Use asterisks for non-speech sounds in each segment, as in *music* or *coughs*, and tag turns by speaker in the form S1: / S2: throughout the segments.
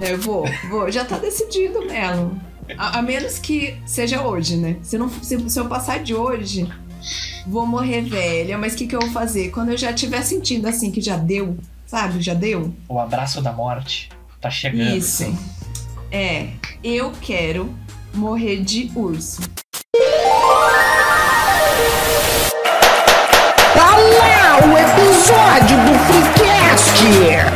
S1: Eu vou, vou. Já tá decidido, Melo. A, a menos que seja hoje, né? Se, não, se, se eu passar de hoje, vou morrer velha. Mas o que, que eu vou fazer? Quando eu já estiver sentindo assim que já deu, sabe? Já deu.
S2: O abraço da morte tá chegando.
S1: Isso. É, eu quero morrer de urso.
S3: Tá lá o episódio do Freecast!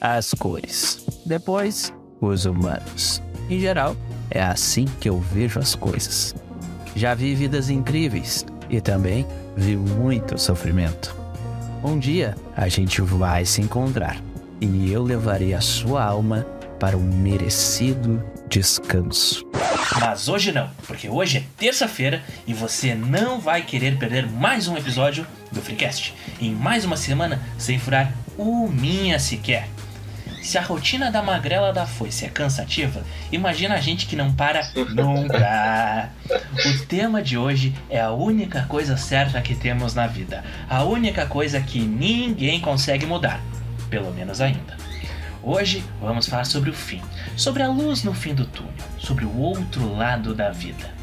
S4: As cores. Depois, os humanos. Em geral, é assim que eu vejo as coisas. Já vi vidas incríveis e também vi muito sofrimento. Um dia a gente vai se encontrar e eu levarei a sua alma para um merecido descanso.
S2: Mas hoje não, porque hoje é terça-feira e você não vai querer perder mais um episódio do Freecast. Em mais uma semana sem furar o minha sequer. Se a rotina da magrela da foice é cansativa, imagina a gente que não para nunca. O tema de hoje é a única coisa certa que temos na vida. A única coisa que ninguém consegue mudar. Pelo menos ainda. Hoje vamos falar sobre o fim, sobre a luz no fim do túnel, sobre o outro lado da vida.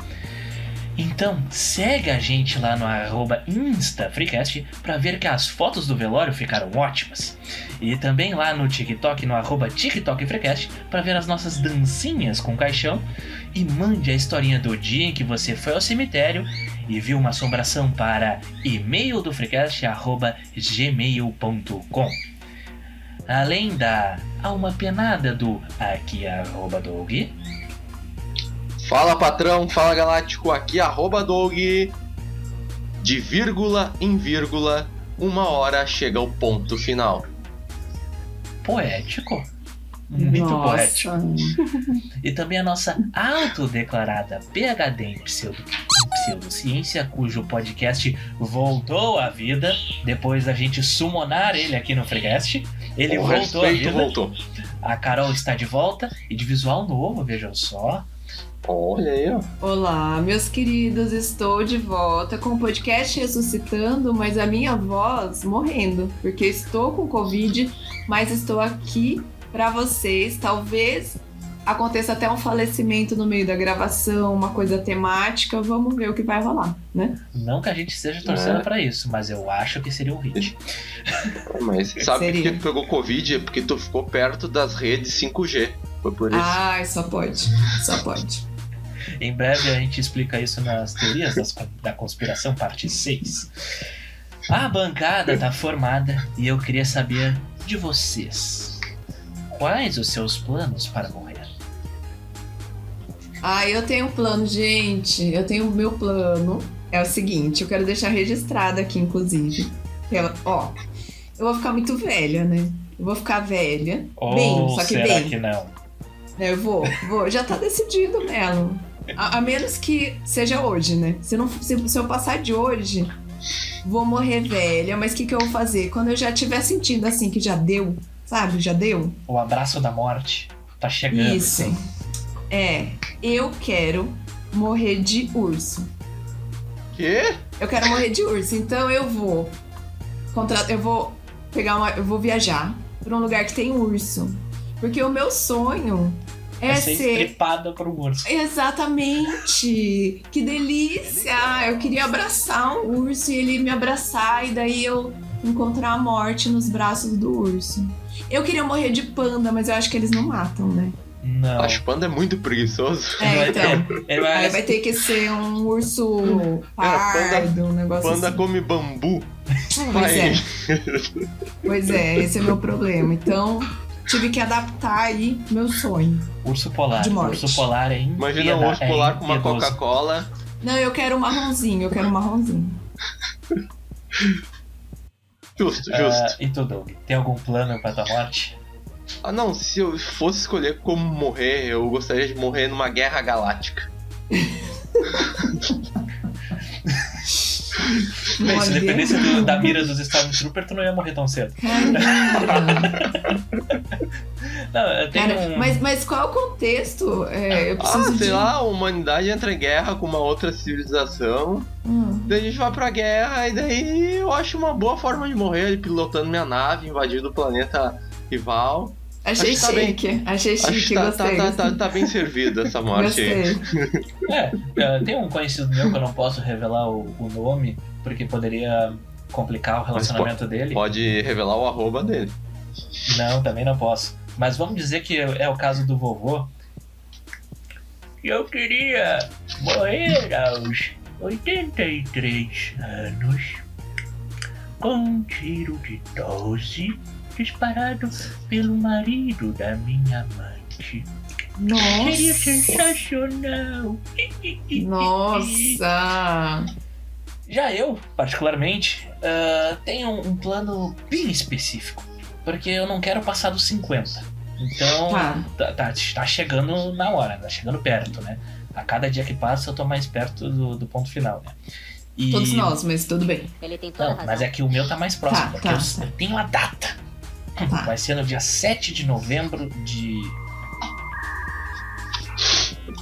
S2: Então, segue a gente lá no arroba InstaFreecast para ver que as fotos do velório ficaram ótimas. E também lá no TikTok, no arroba TikTokFreecast, para ver as nossas dancinhas com caixão. E mande a historinha do dia em que você foi ao cemitério e viu uma assombração para e-mail do Freecast, arroba gmail.com. Além da alma penada do aqui arroba Doug.
S5: Fala patrão, fala galáctico, aqui arroba Doug. De vírgula em vírgula, uma hora chega o ponto final.
S2: Poético. Muito
S1: Nossa.
S2: poético. E também a nossa autodeclarada PhD em, pseudo, pseudociência, cujo podcast voltou à vida depois da gente summonar ele aqui no Freecast. Ele
S5: o
S2: voltou à vida.
S5: voltou.
S2: A Carol está de volta e de visual novo, vejam só.
S5: Olha aí, ó.
S1: Olá, meus queridos, estou de volta com o podcast ressuscitando, mas a minha voz morrendo, porque estou com Covid, mas estou aqui para vocês. Talvez aconteça até um falecimento no meio da gravação, uma coisa temática. Vamos ver o que vai rolar, né?
S2: Não que a gente esteja torcendo
S5: É.
S2: pra isso, mas eu acho que seria um hit.
S5: Mas *laughs* sabe por que tu pegou Covid? É porque tu ficou perto das redes 5G. Foi por isso.
S1: Ai, só pode, só pode.
S2: Em breve a gente explica isso nas teorias das da conspiração, parte 6. A bancada tá formada e eu queria saber de vocês. Quais os seus planos para morrer?
S1: Ah, eu tenho um plano, gente. Eu tenho o meu plano. É o seguinte, eu quero deixar registrado aqui, inclusive. ela- ó, eu vou ficar muito velha, né? Eu vou ficar velha. bem,
S2: Ou
S1: só que
S2: será
S1: bem.
S2: que não?
S1: Eu vou, vou. Já tá decidido, Melo. A, a menos que seja hoje, né? Se, não, se, se eu passar de hoje, vou morrer velha. Mas o que, que eu vou fazer? Quando eu já estiver sentindo assim que já deu, sabe? Já deu.
S2: O abraço da morte tá chegando.
S1: Isso. É, eu quero morrer de urso.
S5: Quê?
S1: Eu quero morrer de urso, então eu vou contra... eu vou pegar uma, eu vou viajar pra um lugar que tem urso, porque o meu sonho é,
S2: É ser
S1: ser
S2: estripada por um urso.
S1: exatamente. Que delícia! Eu queria abraçar um urso e ele me abraçar e daí eu encontrar a morte nos braços do urso. Eu queria morrer de panda, mas eu acho que eles não matam, né?
S2: Não.
S5: Acho que panda é muito preguiçoso.
S1: É, então.
S2: Ele vai-
S1: Aí vai ter que ser um urso pardo, um negócio
S5: Panda
S1: assim.
S5: come bambu.
S1: Pois é. Pois é, esse é o meu problema. Então, tive que adaptar aí meu sonho.
S2: Urso polar.
S1: De morte.
S2: Urso polar é
S5: Imagina um urso
S2: é
S5: polar com uma. Coca-Cola.
S1: Não, eu quero um marronzinho, eu quero um marronzinho. *laughs*
S5: Justo,
S2: Ah,
S5: justo.
S2: e tu, Doug? Tem algum plano pra tua morte?
S5: Ah, não, se eu fosse escolher como morrer, eu gostaria de morrer numa guerra galáctica. *laughs*
S1: Uma
S2: Se dependesse do- da mira dos Stormtroopers, tu não ia morrer tão cedo. *laughs* Não,
S1: Cara,
S2: um...
S1: mas, mas qual o contexto? É, eu
S5: Ah,
S1: preciso
S5: sei
S1: de...
S5: lá, a humanidade entra em guerra com uma outra civilização.
S1: Hum.
S5: Daí a gente vai pra guerra e daí eu acho uma boa forma de morrer ele pilotando minha nave, invadindo o planeta rival.
S1: Achei
S5: Acho que tá bem.
S1: chique. Achei
S5: Acho
S1: chique,
S5: que tá,
S1: gostei.
S5: tá, tá, tá, tá bem servida essa morte aí.
S1: Gostei.
S2: É, é, tem um conhecido meu que eu não posso revelar o, o nome, porque poderia complicar o relacionamento dele.
S5: Pode revelar o arroba dele.
S2: Não, também não posso. Mas vamos dizer que é o caso do vovô. Eu queria morrer aos 83 anos com um tiro de 12 disparado pelo marido da minha amante. Seria
S1: Nossa.
S2: sensacional. *laughs*
S1: Nossa.
S2: Já eu, particularmente, ah, tenho um plano bem específico. Porque eu não quero passar dos 50. Então,
S1: Tá.
S2: tá, tá, tá chegando na hora, tá chegando perto, né? A cada dia que passa eu tô mais perto do, do ponto final, né? E...
S1: Todos nós, mas tudo bem.
S6: Ele tem toda
S2: Não,
S6: razão.
S2: mas é que o meu tá mais próximo,
S1: Tá,
S2: porque
S1: tá,
S2: eu,
S1: tá.
S2: eu tenho a data.
S1: Tá.
S2: Vai ser no dia 7 de novembro de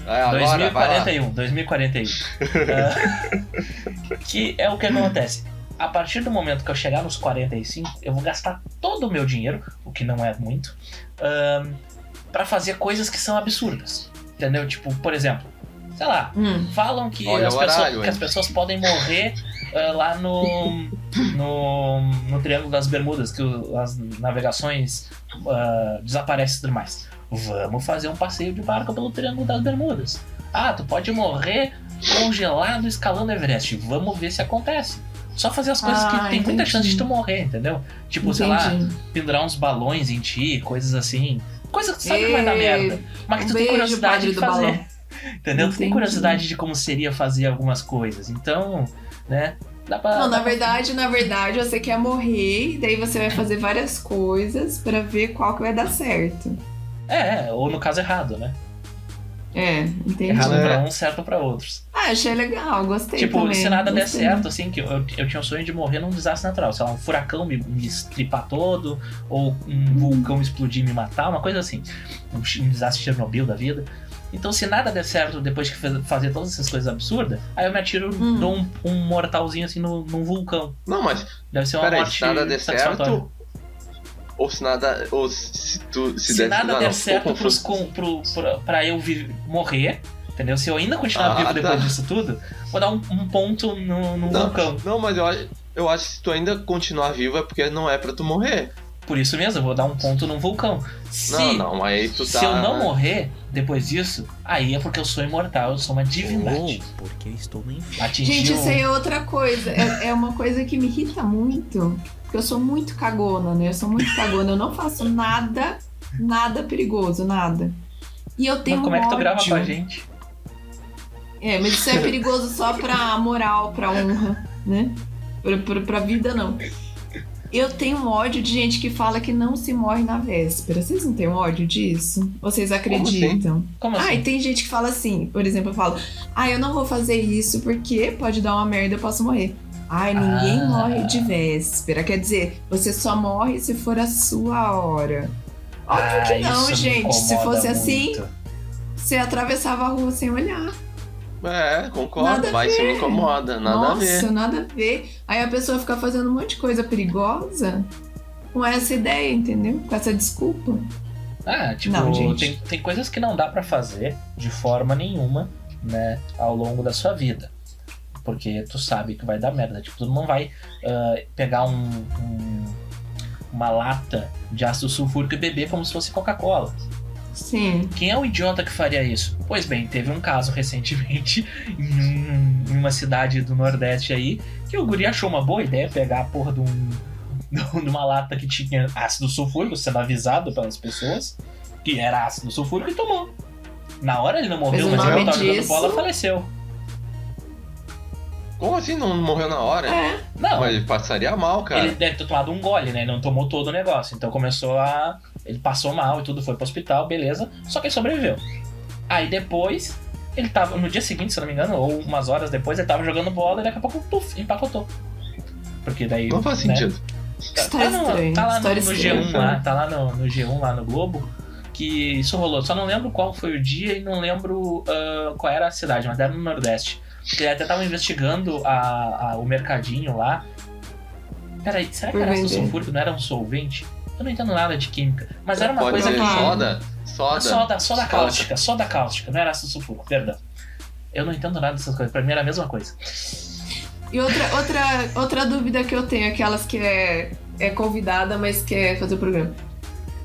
S5: É, agora, vai lá.
S2: 2041, 2041. *laughs* Ah, que é o que acontece. A partir do momento que eu chegar nos 45, eu vou gastar todo o meu dinheiro, o que não é muito, para pra fazer coisas que são absurdas. Entendeu? Tipo, por exemplo, sei lá,
S1: Hum.
S2: falam que, as, pessoas,
S5: horário,
S2: que as pessoas podem morrer ah, *laughs* lá no, no, no Triângulo das Bermudas, que o- as navegações ah, desaparecem e tudo mais. Vamos fazer um passeio de barco pelo Triângulo das Bermudas. Ah, tu pode morrer congelado escalando Everest. Vamos ver se acontece. Só fazer as coisas
S1: Ah,
S2: que tem muita
S1: entendi.
S2: chance de tu morrer, entendeu? Tipo, sei lá,
S1: Entendi.
S2: pendurar uns balões em ti, coisas assim. Coisa que tu sabe que vai dar merda. Mas que
S1: um
S2: tu tem
S1: beijo,
S2: curiosidade de fazer.
S1: balão. *laughs*
S2: Entendeu? Tu tem
S1: Entendi.
S2: curiosidade de como seria fazer algumas coisas. Então, né? Dá pra.
S1: Não,
S2: dá
S1: na
S2: pra-
S1: verdade, na verdade, você quer morrer, e daí você vai fazer várias coisas pra ver qual que vai dar certo.
S2: É, ou no caso errado, né?
S1: É, entendi.
S2: Errado
S5: É.
S2: pra uns, certo pra outros.
S1: Ah, achei legal, gostei
S2: tipo,
S1: também.
S2: se nada der
S1: gostei.
S2: certo, assim, que eu, eu tinha o sonho de morrer num desastre natural. Sei lá, um furacão me, me estripar todo, ou um vulcão explodir e me matar, uma coisa assim. Um, um desastre Chernobyl da vida. Então, se nada der certo depois de faz- fazer todas essas coisas absurdas, aí eu me atiro,
S1: Hum.
S2: dou um, um mortalzinho assim no, num vulcão.
S5: Não, mas
S2: Deve ser uma
S5: peraí,
S2: morte
S5: se nada der certo. Ou se nada. Ou se tu. Se,
S2: Se,
S5: der
S2: nada
S5: não,
S2: der
S5: não, *laughs*
S2: certo pros, com, pro, pra, pra eu vi- morrer, entendeu? Se eu ainda continuar
S5: Ah,
S2: vivo
S5: tá.
S2: depois disso tudo, vou dar um, um ponto no, no
S5: Não.
S2: vulcão.
S5: Não, mas eu, acho- eu acho que se tu ainda continuar vivo é porque não é pra tu morrer.
S2: Por isso mesmo, eu vou dar um ponto num vulcão. Se,
S5: Não, não, mas aí tu tá.
S2: se eu não morrer depois disso, aí é porque eu sou imortal, eu sou uma divindade.
S7: porque estou no inferno.
S2: Atingiu.
S1: Gente, isso aí é outra coisa. É, é uma coisa que me irrita muito. Porque eu sou muito cagona, né? Eu sou muito cagona. Eu não faço nada, nada perigoso, nada. E eu tenho
S2: Mas como é que tu grava com a gente?
S1: É, mas isso é perigoso só pra moral, pra honra, né? Pra, pra, pra vida, não. Eu tenho ódio de gente que fala que não se morre na véspera. Vocês não têm ódio disso? Vocês acreditam?
S2: Como
S1: Ah,
S2: assim?
S1: e tem gente que fala assim, por exemplo, eu falo, ah, eu não vou fazer isso porque pode dar uma merda, eu posso morrer. Ai, ninguém
S2: Ah.
S1: morre de véspera. Quer dizer, você só morre se for a sua hora. Óbvio
S2: Ah,
S1: que não, gente. Se fosse assim,
S2: muito.
S1: você atravessava a rua sem olhar.
S5: É, concordo.
S1: Nada
S5: vai se me incomoda. Nada
S1: Nossa,
S5: a ver.
S1: nada a ver. Aí a pessoa fica fazendo um monte de coisa perigosa com essa ideia, entendeu? Com essa desculpa.
S2: Ah, tipo,
S1: Não, gente.
S2: tem, tem coisas que não dá pra fazer de forma nenhuma, né, ao longo da sua vida. Porque tu sabe que vai dar merda. Tipo, tu não vai ah, pegar um, um- uma lata de ácido sulfúrico e beber como se fosse Coca-Cola.
S1: Sim.
S2: Quem é o idiota que faria isso? Pois bem, teve um caso *laughs* recentemente em, um- uma cidade do Nordeste aí que o guri achou uma boa ideia pegar a porra de, um, *laughs* de uma lata que tinha ácido sulfúrico, sendo avisado pelas pessoas que era ácido sulfúrico e tomou. Na hora ele não morreu,
S1: Mas
S2: mas, ele tava jogando bola faleceu.
S5: Como assim não morreu na hora?
S1: É.
S2: Não,
S5: Mas ele passaria mal, cara.
S2: ele deve ter tomado um gole, né? Ele não tomou todo o negócio. Então começou a. Ele passou mal e tudo, foi pro hospital, beleza. Só que ele sobreviveu. Aí depois, ele tava. No dia seguinte, se eu não me engano, ou umas horas depois, ele tava jogando bola e daqui a pouco, puf, empacotou. Porque daí.
S5: Não faz
S2: né?
S5: sentido.
S1: História
S2: tá no, tá lá no,
S1: história
S2: no
S1: estranha.
S2: G1 lá, tá lá no, no G1 lá no Globo, que isso rolou. Só não lembro qual foi o dia e não lembro ah, qual era a cidade, mas era no Nordeste. Porque até tava investigando a, a- o mercadinho lá. Peraí, será que era ácido sulfúrico? Não era um solvente? Eu não entendo nada de química. Mas era uma
S5: Pode
S2: coisa que.
S5: soda? Soda.
S2: Soda, soda
S5: Soda.
S2: cáustica, soda cáustica, não era ácido sulfúrico, perdão. Eu não entendo nada dessas coisas, pra mim era a mesma coisa.
S1: E outra, outra, outra dúvida que eu tenho, aquelas que é, é convidada, mas quer fazer o programa.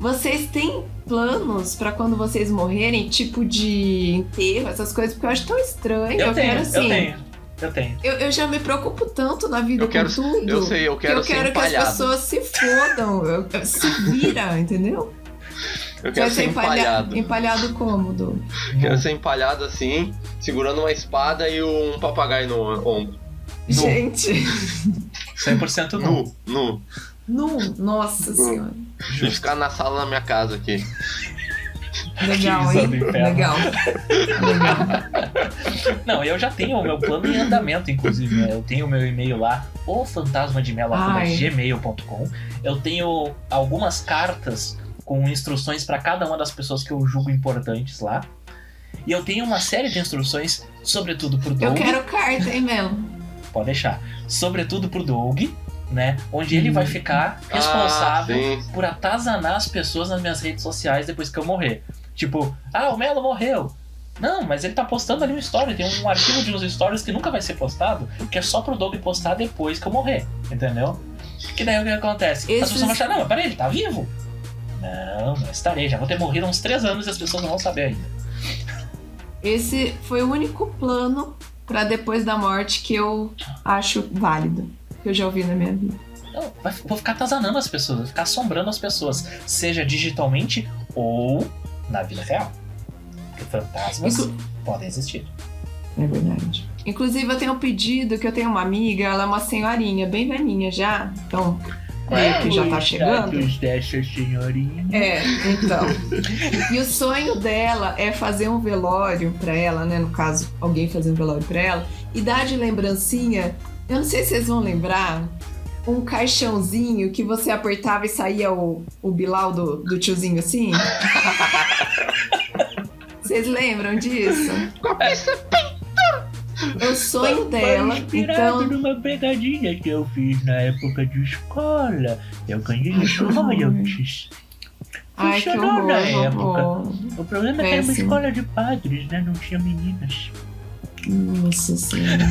S1: Vocês têm planos pra quando vocês morrerem, tipo de enterro, essas coisas? Porque eu acho tão estranho.
S2: Eu,
S1: Eu,
S2: tenho,
S1: quero assim.
S2: eu tenho, eu tenho.
S1: Eu, eu já me preocupo tanto na vida
S5: Eu quero-
S1: com tudo.
S5: Eu sei, eu
S1: que
S5: quero
S1: eu
S5: ser
S1: quero que as pessoas se fodam, eu- eu- se vira, entendeu?
S5: Eu quero
S1: Vai
S5: ser empalhado.
S1: Empalhado cômodo.
S5: Quero ser empalhado assim, segurando uma espada e um papagaio no ombro.
S2: Nu.
S1: Gente,
S2: 100% não.
S5: Nu, nu.
S1: Nu, nossa senhora.
S5: E ficar na sala na minha casa aqui.
S1: Legal, hein?
S2: inferno.
S1: Legal. Legal.
S2: Não, eu já tenho o meu plano em andamento, inclusive. né? Eu tenho o meu e-mail lá, o
S1: Ai.
S2: gmail.com. Eu tenho algumas cartas com instruções para cada uma das pessoas que eu julgo importantes lá. E eu tenho uma série de instruções, sobretudo pro
S1: Eu
S2: Doug.
S1: quero carta, hein, Mel?
S2: Pode deixar. Sobretudo pro Doug, né? Onde ele vai ficar responsável
S5: Ah,
S2: por atazanar as pessoas nas minhas redes sociais depois que eu morrer. Tipo, ah, o Melo morreu. Não, mas ele tá postando ali um story, tem um arquivo de uns stories que nunca vai ser postado, que é só pro Doug postar depois que eu morrer, entendeu? Que daí o que acontece? As
S1: Esses-
S2: pessoas vão achar, não, mas peraí, ele tá vivo? Não, não estarei, já vou ter morrido há uns três anos e as pessoas não vão saber ainda.
S1: Esse foi o único plano pra depois da morte que eu acho válido. Que eu já ouvi na minha vida.
S2: Não, vai- vou ficar atazanando as pessoas, vou ficar assombrando as pessoas, seja digitalmente ou na vida real. Porque fantasmas
S1: Inclu-
S2: podem existir.
S1: É verdade. Inclusive, eu tenho um pedido que eu tenho uma amiga, ela é uma senhorinha, bem velhinha já. Então, meio que já tá chegando.
S2: dessa senhorinha.
S1: É, então. E o sonho dela é fazer um velório pra ela, né? No caso, alguém fazer um velório pra ela. E dar de lembrancinha, eu não sei se vocês vão lembrar, um caixãozinho que você apertava e saía o, o bilau do, do tiozinho assim. *laughs* Vocês lembram disso? O sonho dela, então.
S2: numa pegadinha que eu fiz na época de escola. Eu ganhei royalties.
S1: Ai, que horror,
S2: na época. O problema é que era uma escola de padres, né? Não tinha meninas.
S1: Nossa senhora.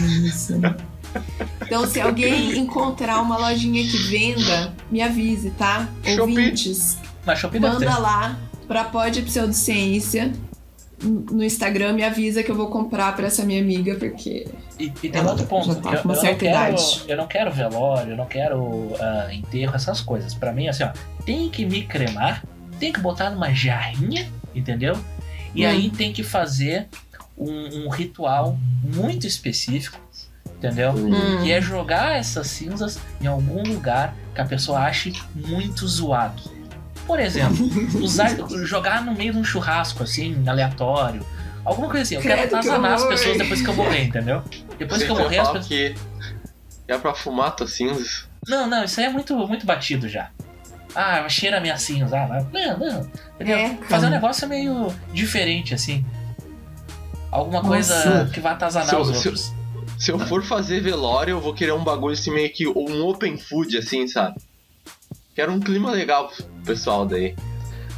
S1: Então, se alguém encontrar uma lojinha que venda, me avise, tá?
S5: Shopee.
S1: Ouvintes,
S2: Na Shopee
S1: manda lá pra Pod Pseudociência no Instagram, me avisa que eu vou comprar pra essa minha amiga, porque
S2: E, e tem
S1: Ela
S2: outro ponto.
S1: tá
S2: eu, eu
S1: certa
S2: não quero,
S1: idade.
S2: eu não quero velório, eu não quero ah, enterro, essas coisas. Pra mim, assim, ó, tem que me cremar, tem que botar numa jarrinha, entendeu? E
S1: Hum.
S2: aí tem que fazer um, um ritual muito específico, entendeu?
S1: Hum.
S2: Que é jogar essas cinzas em algum lugar que a pessoa ache muito zoado. Por exemplo, *laughs* usar, jogar no meio de um churrasco, assim, aleatório. Alguma coisa assim. Eu quero atazanar as pessoas depois que eu morrer, entendeu? Depois que eu
S5: Você
S2: morrer, as pessoas.
S5: que é pra fumar tuas cinzas.
S2: Não, não, isso aí é muito, muito batido já. Ah, cheira minha cinza. Ah, não, não. Entendeu?
S1: É,
S2: Fazer um negócio meio diferente, assim. Alguma
S1: Nossa.
S2: coisa que vai atazanar
S5: Se eu-
S2: os
S5: se eu-
S2: outros.
S5: Se eu for fazer velório, eu vou querer um bagulho assim, meio que um open food, assim, sabe? Quero um clima legal pro pessoal daí.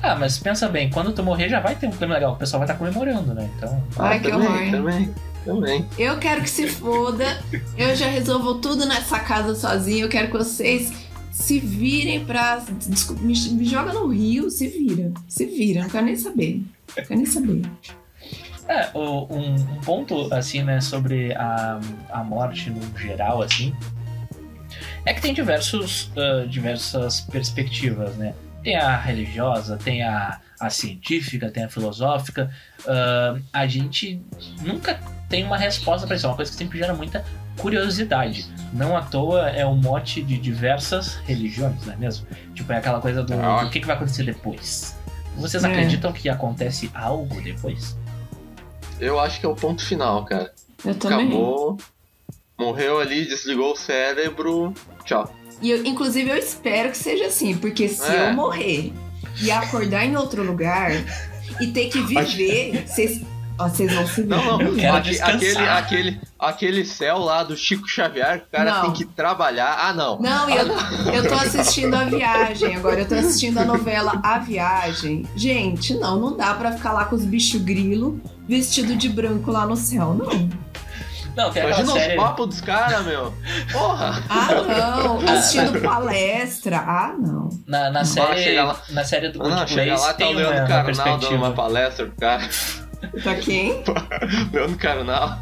S2: Ah, mas pensa bem, quando tu morrer já vai ter um clima legal, o pessoal vai estar comemorando, né? Então.
S1: Ai, que
S5: também,
S1: horror.
S5: também, também.
S1: eu quero que se foda. Eu já resolvo tudo nessa casa sozinha. Eu quero que vocês se virem pra. desculpa, Me, me joga no rio, se vira. Se vira, não quero nem saber. Não quero nem saber.
S2: É, o- um, um ponto, assim, né, sobre a, a morte no geral, assim, é que tem diversos, ah, diversas perspectivas, né? Tem a religiosa, tem a, a científica, tem a filosófica. Ah, a gente nunca tem uma resposta para isso, é uma coisa que sempre gera muita curiosidade. Não à toa é o mote de diversas religiões, não é mesmo? Tipo, é aquela coisa do
S5: Ah.
S2: o que, que vai acontecer depois. Vocês
S1: É.
S2: acreditam que acontece algo depois?
S5: Eu acho que é o ponto final, cara.
S1: Eu também.
S5: Acabou. Morreu ali, desligou o cérebro. Tchau.
S1: E eu, inclusive, eu espero que seja assim, porque se
S5: É.
S1: eu morrer e acordar em outro lugar e ter que viver, vocês vocês vão se ver.
S5: Não, não. Aquele, aquele, aquele céu lá do Chico Xavier, que o cara
S1: Não.
S5: tem que trabalhar. Ah, não.
S1: Não, eu, eu tô assistindo a viagem agora, eu tô assistindo a novela A Viagem. Gente, não, não dá pra ficar lá com os bichos grilo vestido de branco lá no céu, não.
S2: Não, tem
S5: Imagina
S2: série.
S5: os papos dos caras, meu. Porra.
S1: Ah, não, assistindo palestra. Ah, não.
S2: Na, na
S5: Ah,
S2: série,
S5: lá.
S2: na série do
S5: Ah,
S2: Good
S5: não, chega
S2: Place
S5: lá, tá
S2: tem
S5: o
S2: uma,
S5: Leandro
S2: uma
S5: palestra pro cara.
S1: Pra quem?
S5: Leandro *laughs* Carnal.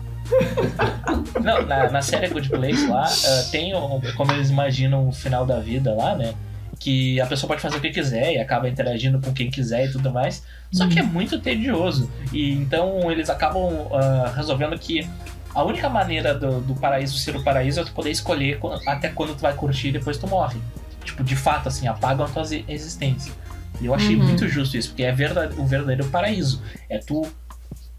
S2: Não, na, na série Good Place lá, ah, *laughs* tem um- como eles imaginam o final da vida lá, né? Que a pessoa pode fazer o que quiser e acaba interagindo com quem quiser e tudo mais. Só que é muito tedioso. E então eles acabam ah, resolvendo que a única maneira do, do paraíso ser o paraíso é tu poder escolher até quando tu vai curtir e depois tu morre. Tipo, de fato, assim, apagam a tua exi- existência. E eu achei
S1: Uhum.
S2: muito justo isso, porque é verdade, o verdadeiro paraíso. É tu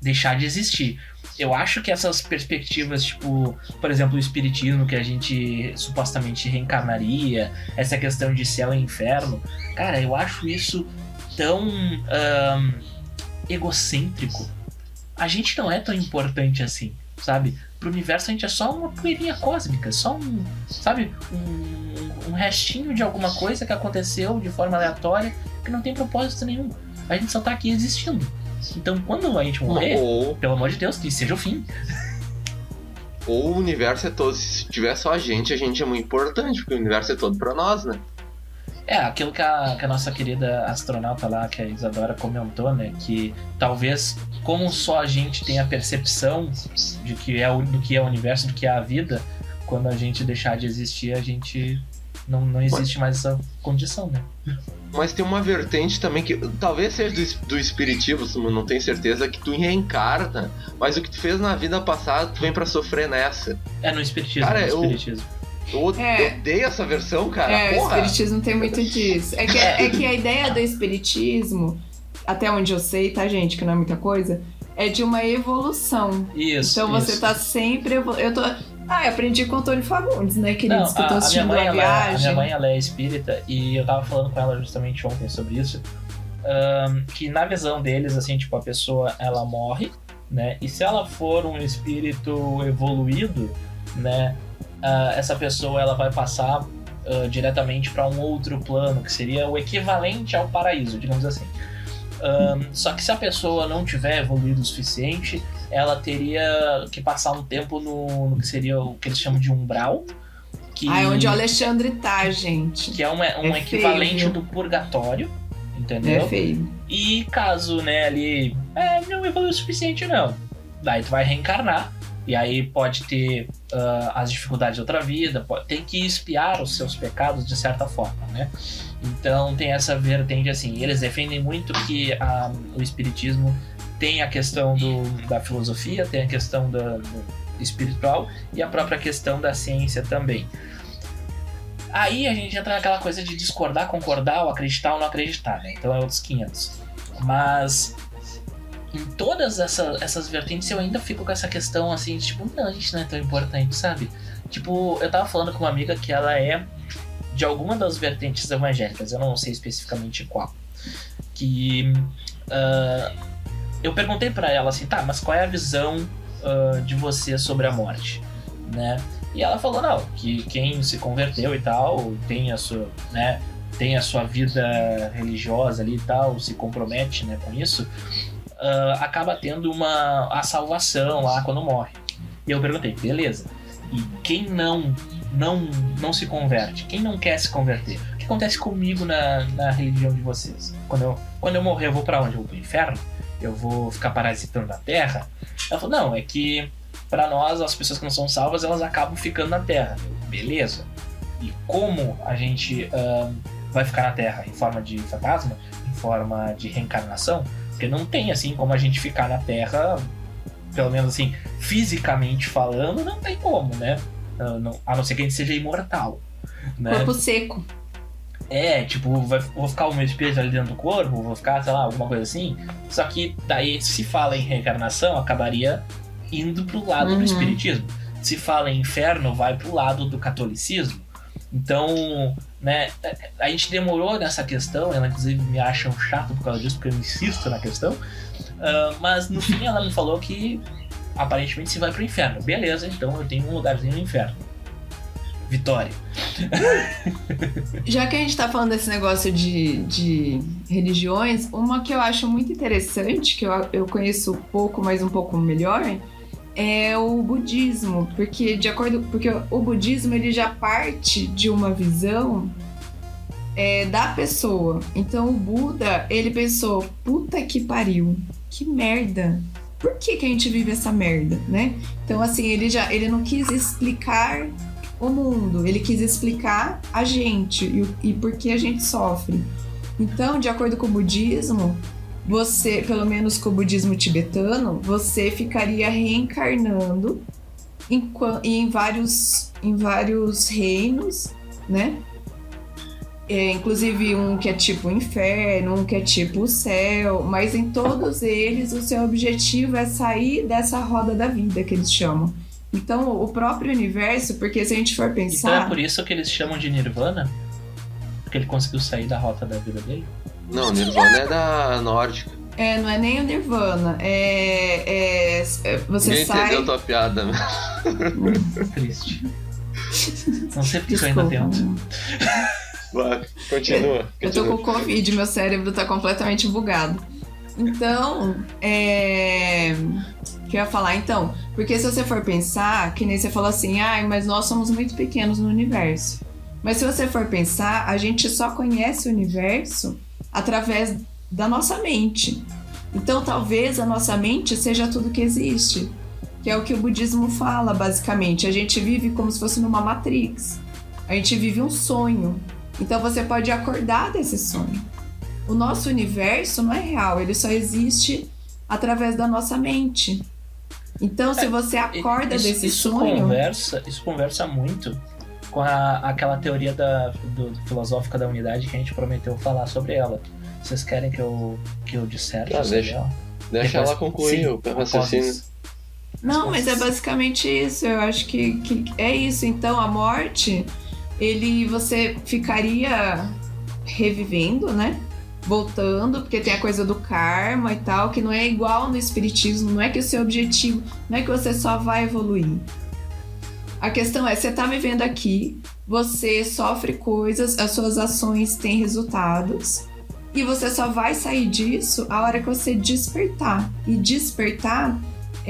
S2: deixar de existir. Eu acho que essas perspectivas, tipo, por exemplo, o espiritismo que a gente supostamente reencarnaria, essa questão de céu e inferno, cara, eu acho isso tão egocêntrico. A gente não é tão importante assim, sabe? Pro universo a gente é só uma poeirinha cósmica, só um, sabe, um, um restinho de alguma coisa que aconteceu de forma aleatória que não tem propósito nenhum. A gente só tá aqui existindo. Então, quando a gente morrer,
S5: Ou,
S2: pelo amor de Deus, que seja o fim.
S5: ou o universo é todo. Se tiver só a gente, a gente é muito importante, porque o universo é todo pra nós, né?
S2: É, aquilo que a, que a nossa querida astronauta lá, que a Isadora comentou, né? Que talvez, como só a gente tem a percepção de que é o, do que é o universo, do que é a vida, quando a gente deixar de existir, a gente não, não existe mais essa condição, né?
S5: Mas tem uma vertente também que talvez seja do, do espiritismo, não tenho certeza, que tu reencarna, mas o que tu fez na vida passada, tu vem pra sofrer nessa.
S2: É no espiritismo,
S5: Cara,
S2: no
S5: eu-
S2: espiritismo.
S5: Eu od-
S1: É.
S5: odeio essa versão, cara.
S1: é, o
S5: Porra!
S1: espiritismo tem muito disso. É que, é que a ideia do espiritismo, até onde eu sei, tá, gente, que não é muita coisa, é de uma evolução.
S2: Isso.
S1: Então você
S2: isso.
S1: tá sempre. evolu- Eu tô. Ah, eu aprendi com o Antônio Fagundes, né,
S2: Não,
S1: que eu tô
S2: a, a minha
S1: assistindo
S2: mãe,
S1: a,
S2: ela, é- a
S1: viagem.
S2: minha mãe ela é espírita e eu tava falando com ela justamente ontem sobre isso. ahn, que na visão deles, assim, tipo, a pessoa ela morre, né? E se ela for um espírito evoluído, né? ah, essa pessoa ela vai passar ah, diretamente para um outro plano, que seria o equivalente ao paraíso, digamos assim. Ahn, só que se a pessoa não tiver evoluído o suficiente, ela teria que passar um tempo no, no que seria o que eles chamam de umbral. Que,
S1: Ah, é onde o Alexandre tá, gente.
S2: que é um, um
S1: É
S2: equivalente
S1: feio.
S2: do purgatório,
S1: É
S2: entendeu?
S1: feio.
S2: E caso, né, ali, é, não evoluiu o suficiente, não. Daí tu vai reencarnar. E aí pode ter ah, as dificuldades de outra vida, pode, tem que espiar os seus pecados de certa forma, né? Então tem essa vertente assim. Eles defendem muito que ah, o espiritismo tem a questão do, da filosofia, tem a questão da, espiritual e a própria questão da ciência também. Aí a gente entra naquela coisa de discordar, concordar, ou acreditar ou não acreditar, né? Então é outros 500. Mas em todas essa, essas vertentes eu ainda fico com essa questão assim, de, tipo, não, a gente não é tão importante, sabe? Tipo, eu tava falando com uma amiga que ela é de alguma das vertentes evangélicas, eu não sei especificamente qual. Que ah, eu perguntei pra ela assim, tá, mas qual é a visão ah, de você sobre a morte, né? E ela falou não, que quem se converteu e tal tem a sua, né, tem a sua vida religiosa ali e tal, se compromete, né, com isso, ah, acaba tendo uma a salvação lá quando morre. E eu perguntei, beleza? E quem não não não se converte? Quem não quer se converter? O que acontece comigo na, na religião de vocês? Quando eu quando eu morrer, eu vou pra onde? Eu vou pro inferno? Eu vou ficar parasitando na terra? Ela falou, não, é que pra nós, as pessoas que não são salvas, elas acabam ficando na terra. Beleza. E como a gente vai ficar na terra? Em forma de fantasma? Em forma de reencarnação? Porque não tem assim como a gente ficar na terra, pelo menos assim, fisicamente falando, não tem como, né? Ah, não- A não ser que a gente seja imortal. Né?
S1: Corpo seco.
S2: É, tipo, vai, vou ficar o meu espírito ali dentro do corpo, vou ficar, sei lá, alguma coisa assim. Só que daí, se fala em reencarnação, acabaria indo pro lado
S1: Uhum.
S2: do espiritismo. se fala em inferno, vai pro lado do catolicismo. Então, né, a gente demorou nessa questão, ela inclusive me acha um chato por causa disso, porque eu insisto na questão. Uh, mas no fim ela me falou que aparentemente se vai pro inferno. Beleza, então eu tenho um lugarzinho no inferno. Vitória. *laughs*
S1: Já que a gente tá falando desse negócio de, de religiões, uma que eu acho muito interessante, que eu, eu conheço pouco, mas um pouco melhor, é o budismo, porque de acordo, porque o budismo ele já parte de uma visão é, da pessoa. Então o Buda ele pensou, puta que pariu, que merda. Por que, que a gente vive essa merda, né? Então assim ele já ele não quis explicar o mundo, ele quis explicar a gente e, e por que a gente sofre. Então, de acordo com o budismo, você, pelo menos com o budismo tibetano, você ficaria reencarnando em, em vários, em vários reinos, né? É, inclusive um que é tipo o inferno, um que é tipo o céu, mas em todos eles o seu objetivo é sair dessa roda da vida que eles chamam. Então, o próprio universo, porque se a gente for pensar.
S2: Então é por isso que eles chamam de Nirvana? Porque ele conseguiu sair da rota da vida dele?
S5: Não, Nirvana é da nórdica.
S1: É, não é nem o Nirvana. É. é, é você
S5: Ninguém
S1: sai.
S5: entendeu tua piada, né?
S2: Triste. Não sei porque eu ainda tento.
S5: Continua.
S1: Eu tô com Covid, meu cérebro tá completamente bugado. Então, é. Que eu ia falar? Então, porque se você for pensar, que nem você falou assim, ai, mas nós somos muito pequenos no universo. Mas se você for pensar, a gente só conhece o universo através da nossa mente. Então, talvez a nossa mente seja tudo que existe, que é o que o budismo fala, basicamente. A gente vive como se fosse numa matrix. A gente vive um sonho. Então, você pode acordar desse sonho. O nosso universo não é real, ele só existe através da nossa mente. Então, se você acorda
S2: isso,
S1: desse
S2: isso
S1: sonho.
S2: Conversa, isso conversa muito com a, aquela teoria da, do, filosófica da unidade que a gente prometeu falar sobre ela. Vocês querem que eu, que eu disserte
S5: Ah,
S2: sobre
S5: deixa.
S2: ela?
S5: Deixa
S2: Depois-
S5: ela concluir
S2: sim,
S5: o raciocínio.
S1: Não, mas é basicamente isso. Eu acho que, que é isso. Então, a morte, ele você ficaria revivendo, né? Voltando, porque tem a coisa do karma e tal, que não é igual no espiritismo, não é que o seu objetivo, não é que você só vai evoluir. A questão é, você tá vivendo aqui, você sofre coisas, as suas ações têm resultados, e você só vai sair disso a hora que você despertar. E despertar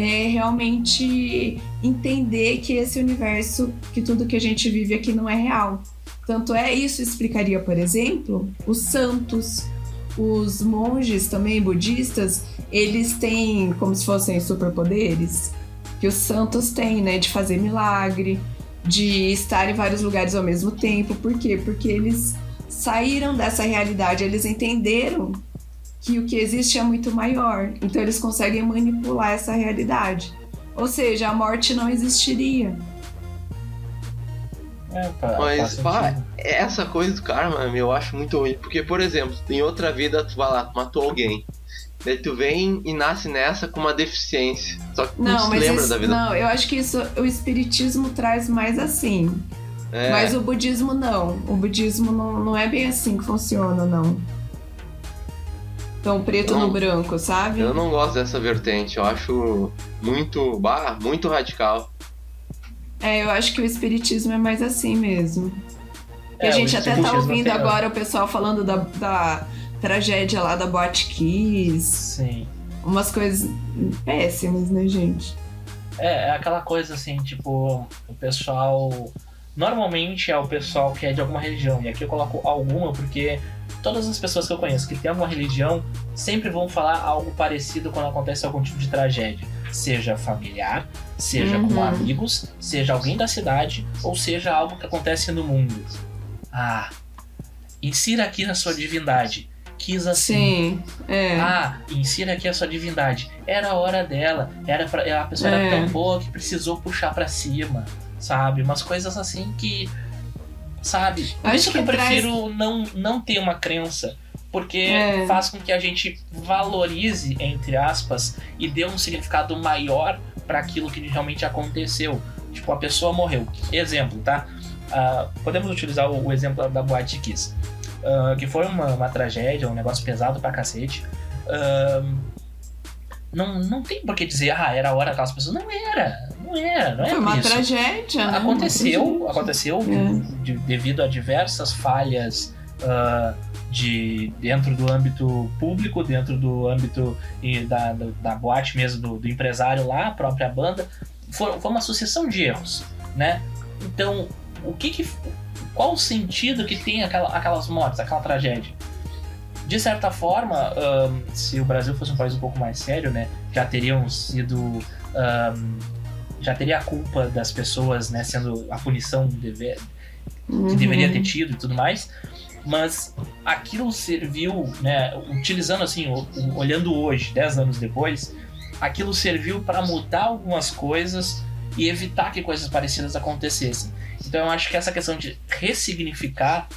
S1: é realmente entender que esse universo, que tudo que a gente vive aqui não é real. Tanto é isso explicaria, por exemplo, os santos, os monges também budistas, eles têm como se fossem superpoderes que os santos têm, né, de fazer milagre, de estar em vários lugares ao mesmo tempo. Por quê? Porque eles saíram dessa realidade, eles entenderam que o que existe é muito maior. Então eles conseguem manipular essa realidade. Ou seja, a morte não existiria.
S2: É, fa-
S5: Mas,
S2: faz
S5: pá, essa coisa do karma, eu acho muito ruim. Porque, por exemplo, em outra vida tu vai lá, tu matou alguém. Daí tu vem e nasce nessa com uma deficiência. Só que tu não,
S1: Não,
S5: se
S1: mas
S5: lembra
S1: isso-
S5: da vida.
S1: não, eu acho que isso o espiritismo traz mais assim.
S5: É,
S1: Mas o budismo não. O budismo não, não é bem assim que funciona, não. Então, preto
S5: Não.
S1: no branco, sabe?
S5: Eu não gosto dessa vertente. Eu acho muito, bah, muito radical.
S1: É, eu acho que o espiritismo é mais assim mesmo. Que
S2: É,
S1: a
S2: o
S1: gente até tá
S2: espiritismo
S1: ouvindo
S2: tem-
S1: agora o pessoal falando da, da tragédia lá da Boate Kiss.
S2: Sim.
S1: Umas coisas péssimas, né, gente?
S2: É, é aquela coisa assim, tipo, o pessoal. Normalmente é o pessoal que é de alguma religião, e aqui eu coloco alguma porque todas as pessoas que eu conheço que têm alguma religião sempre vão falar algo parecido quando acontece algum tipo de tragédia. Seja familiar, seja com
S1: Uhum.
S2: amigos, seja alguém da cidade, ou seja algo que acontece no mundo. Ah, insira aqui na sua divindade. Quis assim.
S1: Sim, é.
S2: Ah, insira aqui a sua divindade. Era a hora dela. Era pra, a pessoa era
S1: É.
S2: tão boa que precisou puxar pra cima, sabe? Umas coisas assim que. Sabe? Por isso que,
S1: que
S2: eu
S1: traz-
S2: prefiro não, não ter uma crença. Porque
S1: É.
S2: faz com que a gente valorize, entre aspas, e dê um significado maior para aquilo que realmente aconteceu. Tipo, a pessoa morreu. Exemplo, tá? Ah, podemos utilizar o, o exemplo da Boate Kiss. Ah, que foi uma, uma tragédia, um negócio pesado pra cacete. Ah, não, não tem por que dizer, ah, era a hora daquelas pessoas. Não era, não era, não era
S1: Foi uma
S2: isso.
S1: tragédia, né?
S2: Aconteceu, aconteceu
S1: É.
S2: de- devido a diversas falhas ah, de dentro do âmbito público, dentro do âmbito e da, da, da boate mesmo, do, do empresário lá, a própria banda. Foi, foi uma sucessão de erros, né? Então, o que que qual o sentido que tem aquela, aquelas mortes, aquela tragédia? De certa forma, ahn, se o Brasil fosse um país um pouco mais sério, né, já teriam sido ahn, já teria a culpa das pessoas, né, sendo a punição deve- que
S1: Uhum.
S2: deveria ter tido e tudo mais. Mas aquilo serviu, né, utilizando assim, olhando hoje, 10 anos depois, aquilo serviu para mudar algumas coisas e evitar que coisas parecidas acontecessem. Então eu acho que essa questão de ressignificar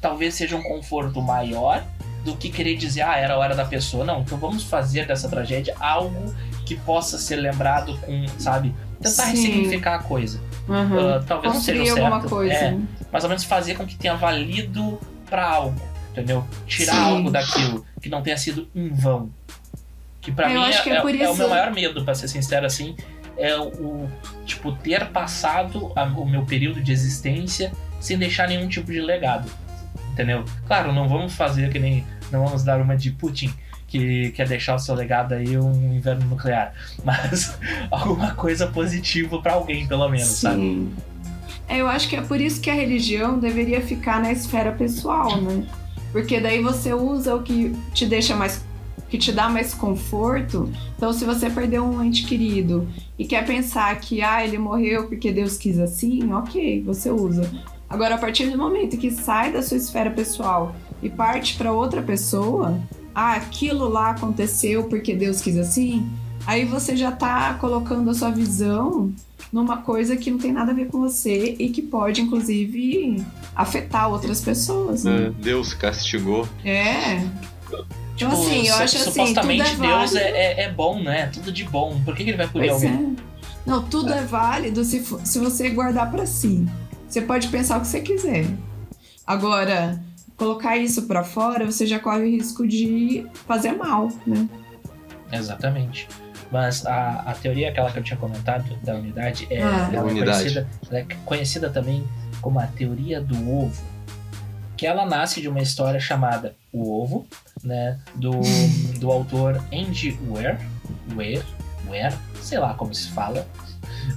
S2: talvez seja um conforto maior do que querer dizer, ah, era a hora da pessoa. Não, então vamos fazer dessa tragédia algo que possa ser lembrado com, sabe, tentar
S1: Sim.
S2: ressignificar a coisa.
S1: Uhum.
S2: Ah, talvez não seja certo.
S1: alguma coisa.
S2: É, mais ou menos fazer com que tenha valido pra algo, entendeu? Tirar
S1: Sim.
S2: algo daquilo que não tenha sido em vão. Que pra
S1: Eu
S2: mim é,
S1: que é
S2: é- é o meu maior medo, pra ser sincero assim, é o tipo ter passado a- o meu período de existência sem deixar nenhum tipo de legado. Entendeu? Claro, não vamos fazer que nem não vamos dar uma de Putin que quer deixar o seu legado aí um inverno nuclear, *laughs* mas alguma coisa positiva pra alguém, pelo menos, sabe?
S1: Sim. É, eu acho que é por isso que a religião deveria ficar na esfera pessoal, né? Porque daí você usa o que te deixa mais. que te dá mais conforto. Então, se você perdeu um ente querido e quer pensar que ah, ele morreu porque Deus quis assim, ok, você usa. Agora, a partir do momento que sai da sua esfera pessoal e parte para outra pessoa, ah, aquilo lá aconteceu porque Deus quis assim, aí você já tá colocando a sua visão numa coisa que não tem nada a ver com você e que pode, inclusive, afetar outras pessoas. Né?
S5: Deus castigou.
S1: É. Então, assim, eu acho assim,
S2: supostamente
S1: tudo é
S2: Deus é, é, é bom, né? Tudo de bom. Por que, que ele vai punir
S1: Pois
S2: alguém?
S1: é. Não, tudo é válido se, se você guardar pra si. Você pode pensar o que você quiser. Agora, colocar isso pra fora, você já corre o risco de fazer mal, né?
S2: Exatamente. Mas a, a teoria, aquela que eu tinha comentado da unidade, é,
S1: Ah.
S2: ela é
S5: Unidade.
S2: conhecida, ela é conhecida também como a teoria do ovo. Que ela nasce de uma história chamada O Ovo, né? Do, *laughs* do autor Andy Weir, Weir, Weir, sei lá como se fala.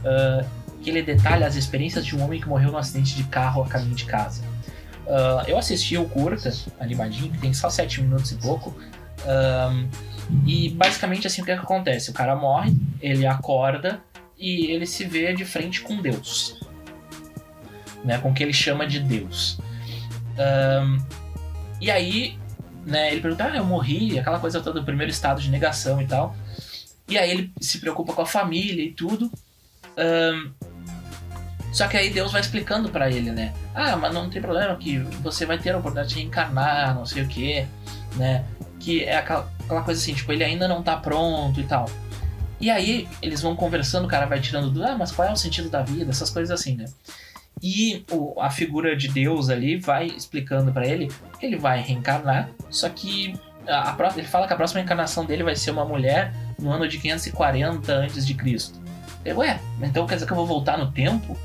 S2: ah, que ele detalha as experiências de um homem que morreu num acidente de carro a caminho de casa. Ah, eu assisti o curta, animadinho, que tem só 7 minutos e pouco. Ahn, e basicamente assim o que, é que acontece? O cara morre, ele acorda e ele se vê de frente com Deus. Né, com o que ele chama de Deus. Ahn, e aí, né, ele pergunta, ah, eu morri, aquela coisa toda, o primeiro estado de negação e tal. E aí ele se preocupa com a família e tudo. Ahn, só que aí Deus vai explicando pra ele, né? Ah, mas não tem problema que você vai ter a oportunidade de reencarnar, não sei o que, né? Que é aquela, aquela coisa assim, tipo, ele ainda não tá pronto e tal. E aí eles vão conversando, o cara vai tirando do, ah, mas qual é o sentido da vida? Essas coisas assim, né? E o- a figura de Deus ali vai explicando pra ele que ele vai reencarnar, só que a, a ele fala que a próxima encarnação dele vai ser uma mulher no ano de 540 antes de Cristo. Ué, então quer dizer que eu vou voltar no tempo?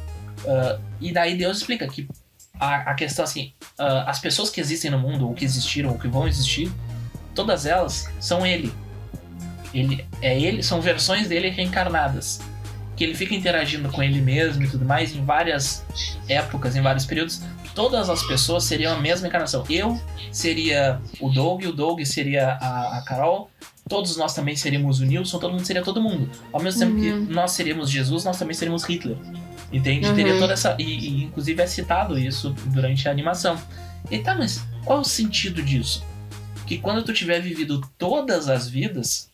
S2: Ah, e daí Deus explica que a, a questão assim, ah, as pessoas que existem no mundo, ou que existiram, ou que vão existir, todas elas são ele. Ele é ele, são versões dele reencarnadas. Que ele fica interagindo com ele mesmo e tudo mais em várias épocas, em vários períodos. Todas as pessoas seriam a mesma encarnação. Eu seria o Doug, o Doug seria a, a Carol, todos nós também seríamos o Nilson, todo mundo seria todo mundo. Ao mesmo tempo
S1: Uhum.
S2: que nós seríamos Jesus, nós também seríamos Hitler. Entende?
S1: Uhum.
S2: Teria toda essa. E, e, inclusive é citado isso durante a animação. E tá, mas qual o sentido disso? Que quando tu tiver vivido todas as vidas,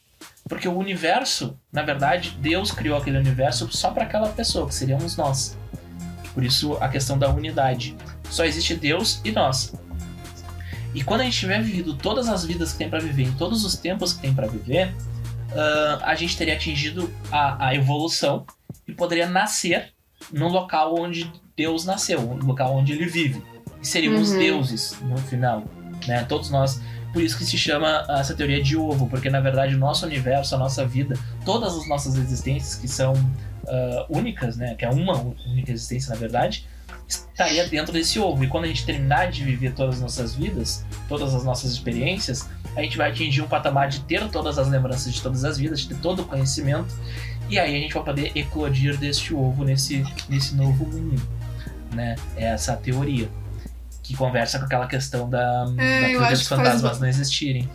S2: porque o universo, na verdade, Deus criou aquele universo só para aquela pessoa, que seríamos nós. Por isso a questão da unidade. Só existe Deus e nós. E quando a gente tiver vivido todas as vidas que tem para viver, em todos os tempos que tem para viver, ah, a gente teria atingido a, a evolução e poderia nascer no local onde Deus nasceu, no local onde ele vive. E seríamos
S1: Uhum.
S2: deuses no final, né? Todos nós. Por isso que se chama essa teoria de ovo, porque na verdade o nosso universo, a nossa vida, todas as nossas existências que são ah, únicas, né? Que é uma única existência na verdade, estaria dentro desse ovo. E quando a gente terminar de viver todas as nossas vidas, todas as nossas experiências, a gente vai atingir um patamar de ter todas as lembranças de todas as vidas, de ter todo o conhecimento, e aí a gente vai poder eclodir deste ovo nesse, nesse novo mundo. Né? É essa a teoria. Que conversa com aquela questão da, da
S1: É,
S2: teoria
S1: acho
S2: dos
S1: que faz
S2: fantasmas
S1: ba-
S2: não existirem.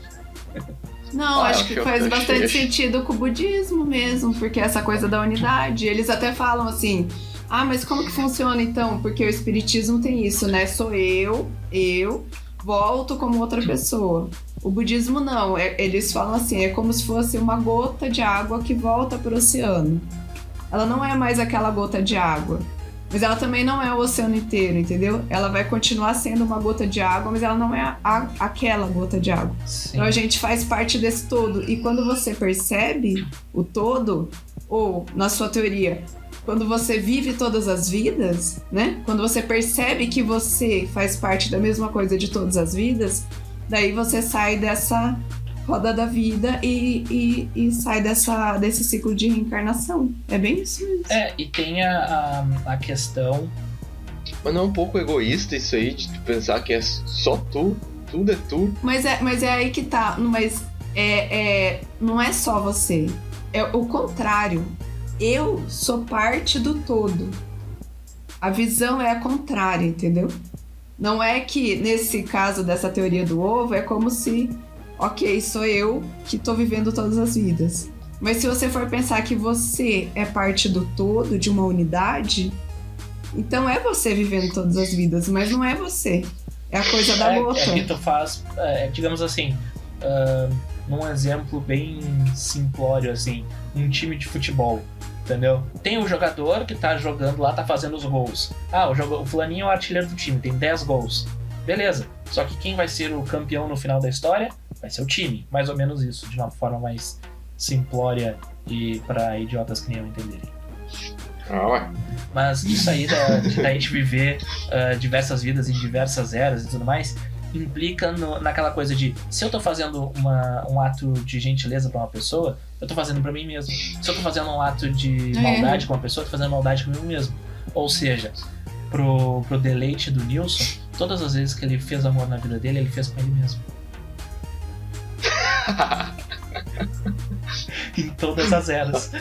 S1: Não,
S5: Ah,
S1: acho que faz bastante
S5: achei-
S1: sentido com o budismo mesmo, porque essa coisa da unidade. Eles até falam assim: ah, mas como que funciona então? Porque o espiritismo tem isso, né? Sou eu, eu, volto como outra pessoa. O budismo não, é- eles falam assim: é como se fosse uma gota de água que volta para o oceano. Ela não é mais aquela gota de água. Mas ela também não é o oceano inteiro, entendeu? Ela vai continuar sendo uma gota de água, mas ela não é a- a- aquela gota de água.
S2: Sim.
S1: Então a gente faz parte desse todo. E quando você percebe o todo, ou na sua teoria, quando você vive todas as vidas, né? Quando você percebe que você faz parte da mesma coisa de todas as vidas, daí você sai dessa roda da vida e, e, e sai dessa, desse ciclo de reencarnação. É bem isso mesmo.
S2: É, e tem a, a, a questão.
S5: Mas não é um pouco egoísta isso aí, de pensar que é só tu, tudo é tu.
S1: Mas é, mas é aí que tá. Mas é, é, não é só você. É o contrário. Eu sou parte do todo. A visão é a contrária, entendeu? Não é que nesse caso dessa teoria do ovo é como se, ok, sou eu que tô vivendo todas as vidas. Mas se você for pensar que você é parte do todo, de uma unidade, então é você vivendo todas as vidas, mas não é você. É a coisa da
S2: é,
S1: outra.
S2: é que tu faz, é, digamos assim, ah, num exemplo bem simplório, assim, um time de futebol. Entendeu? Tem o jogador que tá jogando lá, tá fazendo os gols. Ah, o, jogo, o fulaninho é o artilheiro do time, tem 10 gols. Beleza. Só que quem vai ser o campeão no final da história vai ser o time. Mais ou menos isso, de uma forma mais simplória e para idiotas que nem eu entenderem.
S5: Ah, ué.
S2: Mas isso aí da, de da gente viver ah, diversas vidas em diversas eras e tudo mais, implica no- naquela coisa de se eu tô fazendo uma- um ato de gentileza pra uma pessoa, eu tô fazendo pra mim mesmo. Se eu tô fazendo um ato de
S1: É.
S2: maldade com uma pessoa, eu tô fazendo maldade comigo mesmo. Ou seja, pro, pro deleite do Nilson, todas as vezes que ele fez amor na vida dele, ele fez com ele mesmo. *laughs* em todas as eras.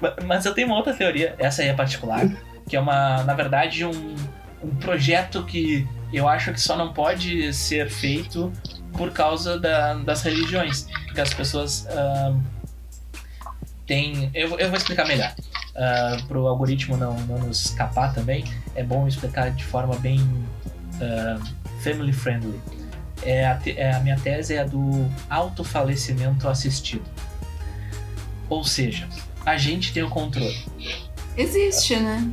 S2: Ma- Mas eu tenho uma outra teoria, essa aí é particular, que é uma, na verdade, um, um projeto que eu acho que só não pode ser feito por causa da- das religiões. Porque as pessoas ahn, têm. Eu, eu vou explicar melhor. Para o algoritmo não, não nos escapar também, é bom explicar de forma bem ahn, family friendly. É a, te- é a minha tese é a do autofalecimento assistido. Ou seja, a gente tem o controle.
S1: Existe, né?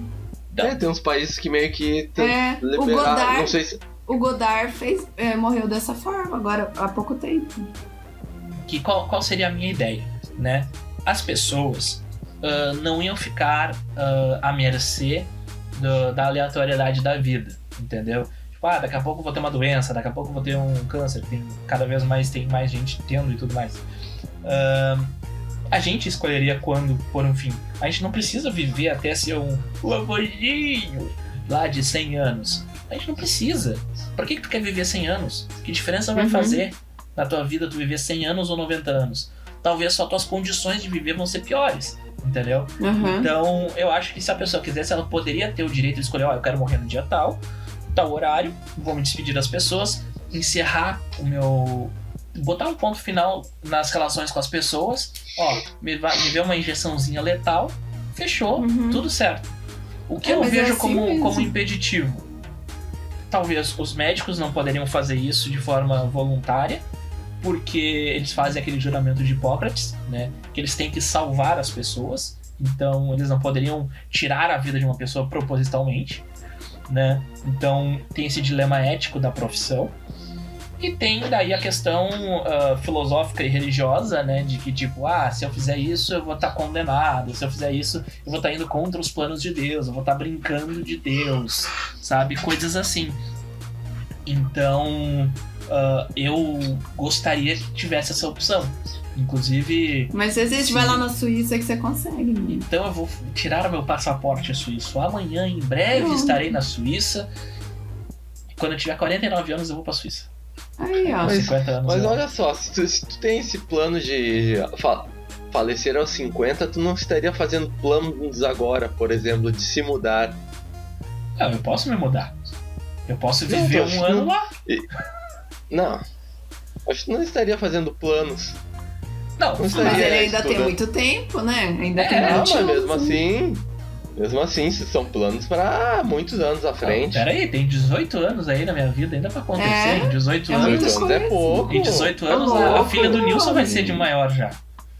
S5: É, tem uns países que meio que tem
S1: É, o. Godard,
S5: Não sei se.
S1: o Godard fez, é, morreu dessa forma agora há pouco tempo.
S2: que qual, qual seria a minha ideia, né? As pessoas ah, não iam ficar ah, à mercê do- da aleatoriedade da vida, entendeu? Tipo, ah, daqui a pouco eu vou ter uma doença, daqui a pouco eu vou ter um câncer, tem, cada vez mais tem mais gente tendo e tudo mais. Ah, a gente escolheria quando pôr um fim. A gente não precisa viver até ser um, avôzinho lá de 100 anos. A gente não precisa. Por que, que tu quer viver 100 anos? Que diferença vai
S1: Uhum.
S2: fazer na tua vida tu viver 100 anos ou 90 anos? Talvez só tuas condições de viver vão ser piores, entendeu?
S1: Uhum.
S2: Então, eu acho que se a pessoa quisesse, ela poderia ter o direito de escolher, ó, eu quero morrer no dia tal, tal horário, vou me despedir das pessoas, encerrar o meu botar um ponto final nas relações com as pessoas, ó, me, va- me deu uma injeçãozinha letal, fechou,
S1: Uhum.
S2: tudo certo. O que
S1: É,
S2: eu
S1: é
S2: vejo
S1: assim
S2: como,
S1: mesmo.
S2: como impeditivo? Talvez os médicos não poderiam fazer isso de forma voluntária, porque eles fazem aquele juramento de Hipócrates, né? Que eles têm que salvar as pessoas, então eles não poderiam tirar a vida de uma pessoa propositalmente, né? Então tem esse dilema ético da profissão. E tem daí a questão ah, filosófica e religiosa, né? De que, tipo, ah, se eu fizer isso, eu vou estar condenado. Se eu fizer isso, eu vou estar indo contra os planos de Deus. Eu vou estar brincando de Deus, sabe? Coisas assim. Então, ah, eu gostaria que tivesse essa opção. Inclusive,
S1: Mas se existe, vai lá na Suíça que você consegue, menino.
S2: então eu vou tirar o meu passaporte suíço amanhã. Em breve
S1: Pronto.
S2: estarei na Suíça. Quando eu tiver 49 anos, eu vou pra Suíça.
S1: Aí, ó.
S5: Mas-
S2: 50 anos.
S5: Mas olha só, se tu, se tu tem esse plano de fa- falecer aos 50, tu não estaria fazendo planos agora, por exemplo, de se mudar.
S2: Não, eu posso me mudar. Eu posso
S5: Não,
S2: viver
S5: eu
S2: um ano
S5: que-
S2: lá.
S5: Não. Acho que tu não estaria fazendo planos.
S2: Não,
S5: Não
S1: Mas
S5: estaria
S1: ele ainda tem
S5: estudando.
S1: muito tempo, né? Ainda
S2: É,
S1: tem 20
S5: mas mesmo assim. Mesmo assim, são planos para muitos anos à frente.
S2: Pera aí, tem 18 anos aí na minha vida ainda pra acontecer.
S1: É,
S2: Em 18
S1: é
S2: anos.
S1: muita
S5: 18 anos é pouco.
S2: Em 18
S1: Tá
S2: anos, a- a
S1: louco,
S2: filha do Nilson vai ser de maior já.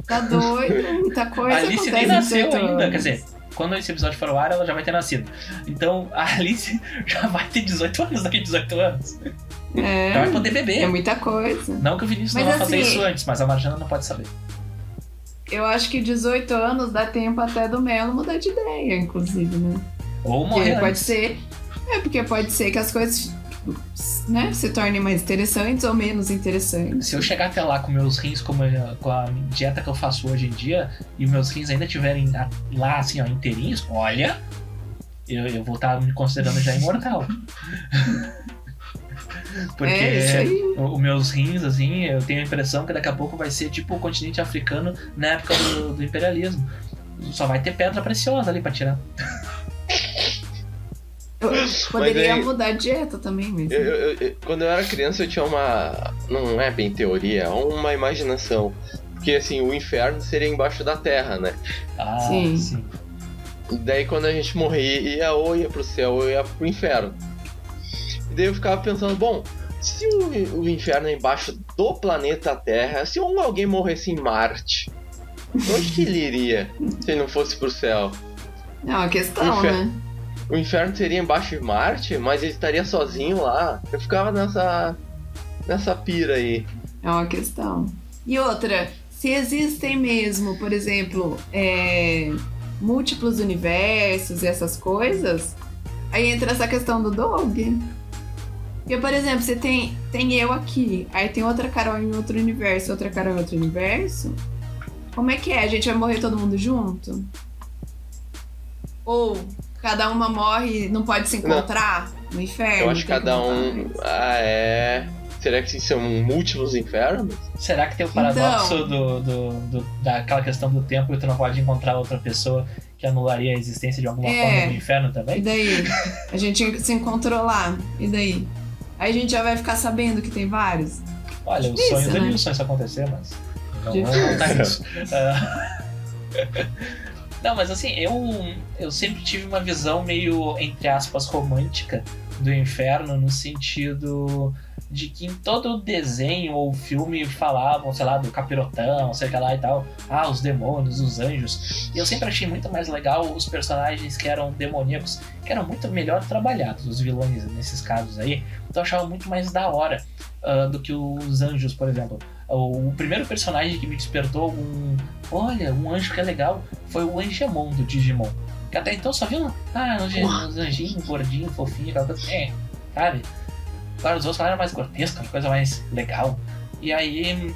S1: Tá doido, muita coisa
S2: A Alice nem
S1: em
S2: nasceu
S1: 18
S2: ainda,
S1: anos.
S2: quer dizer, quando esse episódio for ao ar, ela já vai ter nascido. Então a Alice *laughs* já vai ter 18 anos daqui a 18 anos.
S1: É,
S2: Já vai poder beber.
S1: é muita coisa.
S2: Não que o Vinícius
S1: Mas
S2: não vai fazer
S1: assim-
S2: isso antes, mas a Marjana não pode saber.
S1: Eu acho que 18 anos dá tempo até do Melo mudar de ideia, inclusive, né?
S2: Ou
S1: Porque
S2: morrer
S1: pode ser. É, porque pode ser que as coisas né, se tornem mais interessantes ou menos interessantes.
S2: Se eu chegar até lá com meus rins, como eu- com a dieta que eu faço hoje em dia, e meus rins ainda estiverem lá, assim, ó, inteirinhos, olha, eu, eu vou estar me considerando já imortal. *laughs* Porque
S1: É,
S2: os meus rins, assim, eu tenho a impressão que daqui a pouco vai ser tipo o continente africano na época do, do imperialismo. Só vai ter pedra preciosa ali pra tirar.
S1: Eu poderia
S5: aí-
S1: mudar de dieta também mesmo.
S5: Eu- eu- eu- quando eu era criança eu tinha uma. Não é bem teoria, é uma imaginação. Porque assim, o inferno seria embaixo da terra, né?
S2: Ah,
S1: Sim.
S2: sim.
S5: Daí quando a gente morria, ou ia pro céu ou ia pro inferno. Daí eu ficava pensando, bom, se o, o inferno é embaixo do planeta Terra, se um, alguém morresse em Marte, onde que ele iria se ele não fosse pro céu?
S1: É uma questão,
S5: Inferno.
S1: né?
S5: O inferno seria embaixo de Marte, mas ele estaria sozinho lá. Eu ficava nessa. nessa pira aí.
S1: É uma questão. E outra, se existem mesmo, por exemplo, é, múltiplos universos e essas coisas, aí entra essa questão do dog. Porque, por exemplo, você tem, tem eu aqui, aí tem outra Carol em outro universo, outra Carol em outro universo. Como é que é? A gente vai morrer todo mundo junto? Ou cada uma morre e não pode se encontrar no inferno?
S5: Eu acho que cada um. Ah, é. Será que são múltiplos infernos?
S2: Será que tem o paradoxo
S1: Então.
S2: do, do, do- daquela questão do tempo que tu não pode encontrar outra pessoa que anularia a existência de alguma
S1: É.
S2: forma do inferno
S1: E
S2: também?
S1: daí? *laughs* A gente se encontrou lá. E daí? Aí a gente já vai ficar sabendo que tem vários.
S2: Olha, o
S1: Difícil,
S2: sonho do
S1: né?
S2: Nilson é isso acontecer, mas. Não, não tá nisso. Ah, *laughs* *laughs* Não, mas assim, eu, eu sempre tive uma visão meio, entre aspas, romântica do inferno, no sentido de que em todo desenho ou filme falavam, sei lá, do capirotão, sei lá e tal, ah, os demônios, os anjos. E eu sempre achei muito mais legal os personagens que eram demoníacos, que eram muito melhor trabalhados, os vilões nesses casos aí. Então eu achava muito mais da hora ah, do que os anjos, por exemplo. O, primeiro personagem que me despertou um. Olha, um anjo que é legal foi o Angemon do Digimon. Que até então só viu ah, uns anjinhos, gordinho, fofinho, aquela coisa. É, sabe? Agora os outros eram mais grotescos, uma coisa mais legal. E aí.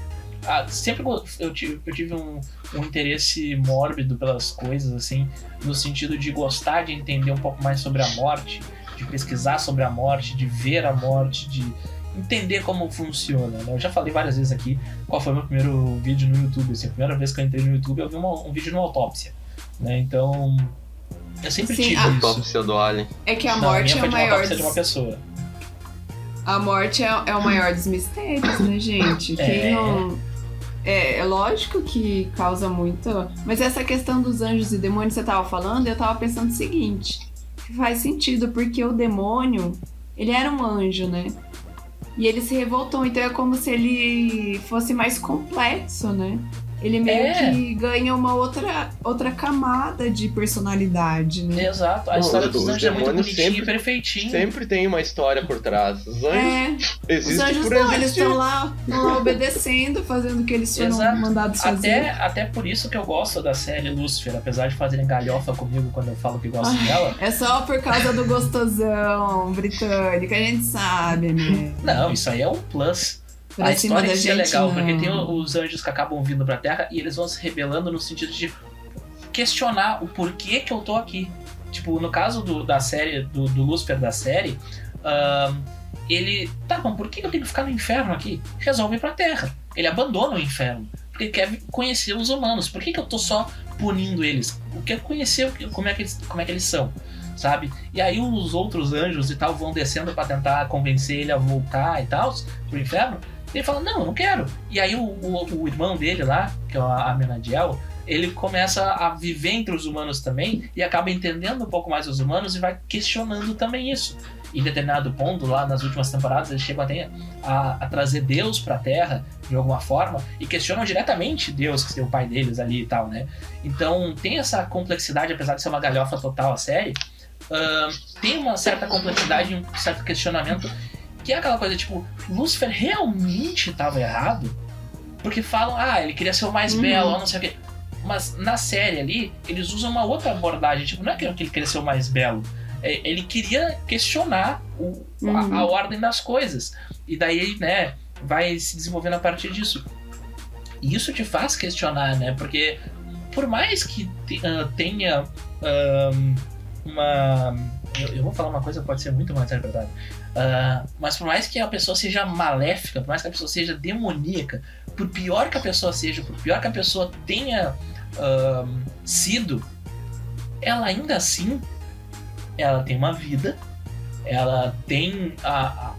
S2: ah, sempre eu tive, eu tive um, um interesse mórbido pelas coisas, assim, no sentido de gostar de entender um pouco mais sobre a morte, de pesquisar sobre a morte, de ver a morte, de entender como funciona. Né? Eu já falei várias vezes aqui qual foi o meu primeiro vídeo no YouTube. Assim, a primeira vez que eu entrei no YouTube, eu vi uma- um vídeo de uma autópsia. Né? Então, eu sempre
S1: Sim,
S2: tive
S1: a-
S2: isso.
S5: Autópsia do Alien.
S1: É que a
S2: Não,
S1: morte
S2: minha
S1: é
S2: foi
S1: o
S2: de uma
S1: maior.
S2: autópsia de uma pessoa.
S1: A morte é, é o maior dos mistérios, né, gente?
S2: É.
S1: Quem não. É, é lógico que causa muito. Mas essa questão dos anjos e demônios que você tava falando, eu tava pensando o seguinte: faz sentido, porque o demônio, ele era um anjo, né? E ele se revoltou, então é como se ele fosse mais complexo, né? Ele meio
S2: É.
S1: que ganha uma outra, outra camada de personalidade, né?
S2: Exato. A história
S5: os
S2: dos anjos é muito
S5: demônios
S2: bonitinha e
S5: sempre-
S2: perfeitinha.
S5: Sempre tem uma história por trás. Os anjos
S1: É, os anjos
S5: por
S1: não, eles estão lá, lá obedecendo, fazendo o que eles foram
S2: Exato.
S1: mandados fazer.
S2: Até, até por isso que eu gosto da série Lucifer, apesar de fazerem galhofa comigo quando eu falo que gosto
S1: Ai.
S2: dela.
S1: É só por causa do gostosão britânico, a gente sabe, né?
S2: Não, isso aí é um plus.
S1: Pra
S2: a história
S1: da
S2: si é
S1: gente,
S2: legal,
S1: não.
S2: porque tem o- os anjos que acabam vindo pra Terra e eles vão se rebelando no sentido de questionar o porquê que eu tô aqui. Tipo, no caso do- da série, do, do Lucifer da série, ahn, ele. Tá bom, por que eu tenho que ficar no inferno aqui? Resolve ir pra Terra. Ele abandona o inferno. Porque ele quer conhecer os humanos. Por que, que eu tô só punindo eles? Eu quero conhecer como é que eles, como é que eles são. Sabe? E aí os outros anjos e tal vão descendo pra tentar convencer ele a voltar e tal pro inferno. Ele fala, não, não quero. E aí o, o, o irmão dele lá, que é o Amenadiel, ele começa a viver entre os humanos também e acaba entendendo um pouco mais os humanos e vai questionando também isso. Em determinado ponto, lá nas últimas temporadas, eles chegam até a, a trazer Deus pra Terra de alguma forma e questionam diretamente Deus, que é o pai deles ali e tal, né? Então tem essa complexidade, apesar de ser uma galhofa total a série, ahn, tem uma certa complexidade, um certo questionamento que é aquela coisa tipo, Lúcifer realmente estava errado? Porque falam, ah, ele queria ser o mais
S1: Uhum.
S2: belo, não sei o quê. Mas na série ali, eles usam uma outra abordagem. Tipo, não é que ele queria ser o mais belo. É, Ele queria questionar o- a,
S1: Uhum.
S2: a ordem das coisas. E daí, né, vai se desenvolvendo a partir disso. E isso te faz questionar, né? Porque por mais que ah, tenha ahn, uma. Eu, eu vou falar uma coisa que pode ser muito mais interpretada. Ah, mas por mais que a pessoa seja maléfica, por mais que a pessoa seja demoníaca, por pior que a pessoa seja, por pior que a pessoa tenha ahn, sido, ela ainda assim ela tem uma vida, ela tem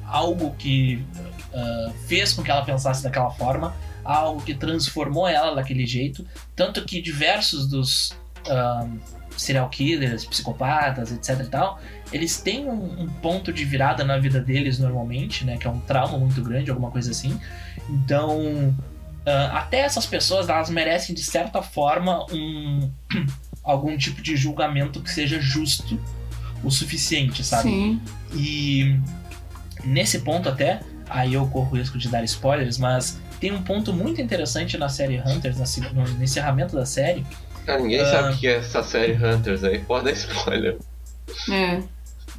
S2: algo que ah, fez com que ela pensasse daquela forma, algo que transformou ela daquele jeito, tanto que diversos dos ahn, serial killers, psicopatas, etc e tal, eles têm um, um ponto de virada na vida deles normalmente, né, que é um trauma muito grande, alguma coisa assim. Então, ah, até essas pessoas, elas merecem de certa forma um *clears throat* algum tipo de julgamento que seja justo o suficiente, sabe?
S1: Sim.
S2: E nesse ponto até, aí eu corro o risco de dar spoilers, mas tem um ponto muito interessante na série Hunters, na no encerramento da série.
S5: Cara, ninguém
S2: Ah.
S5: sabe o que é essa série Hunters aí. Pode dar spoiler.
S1: É.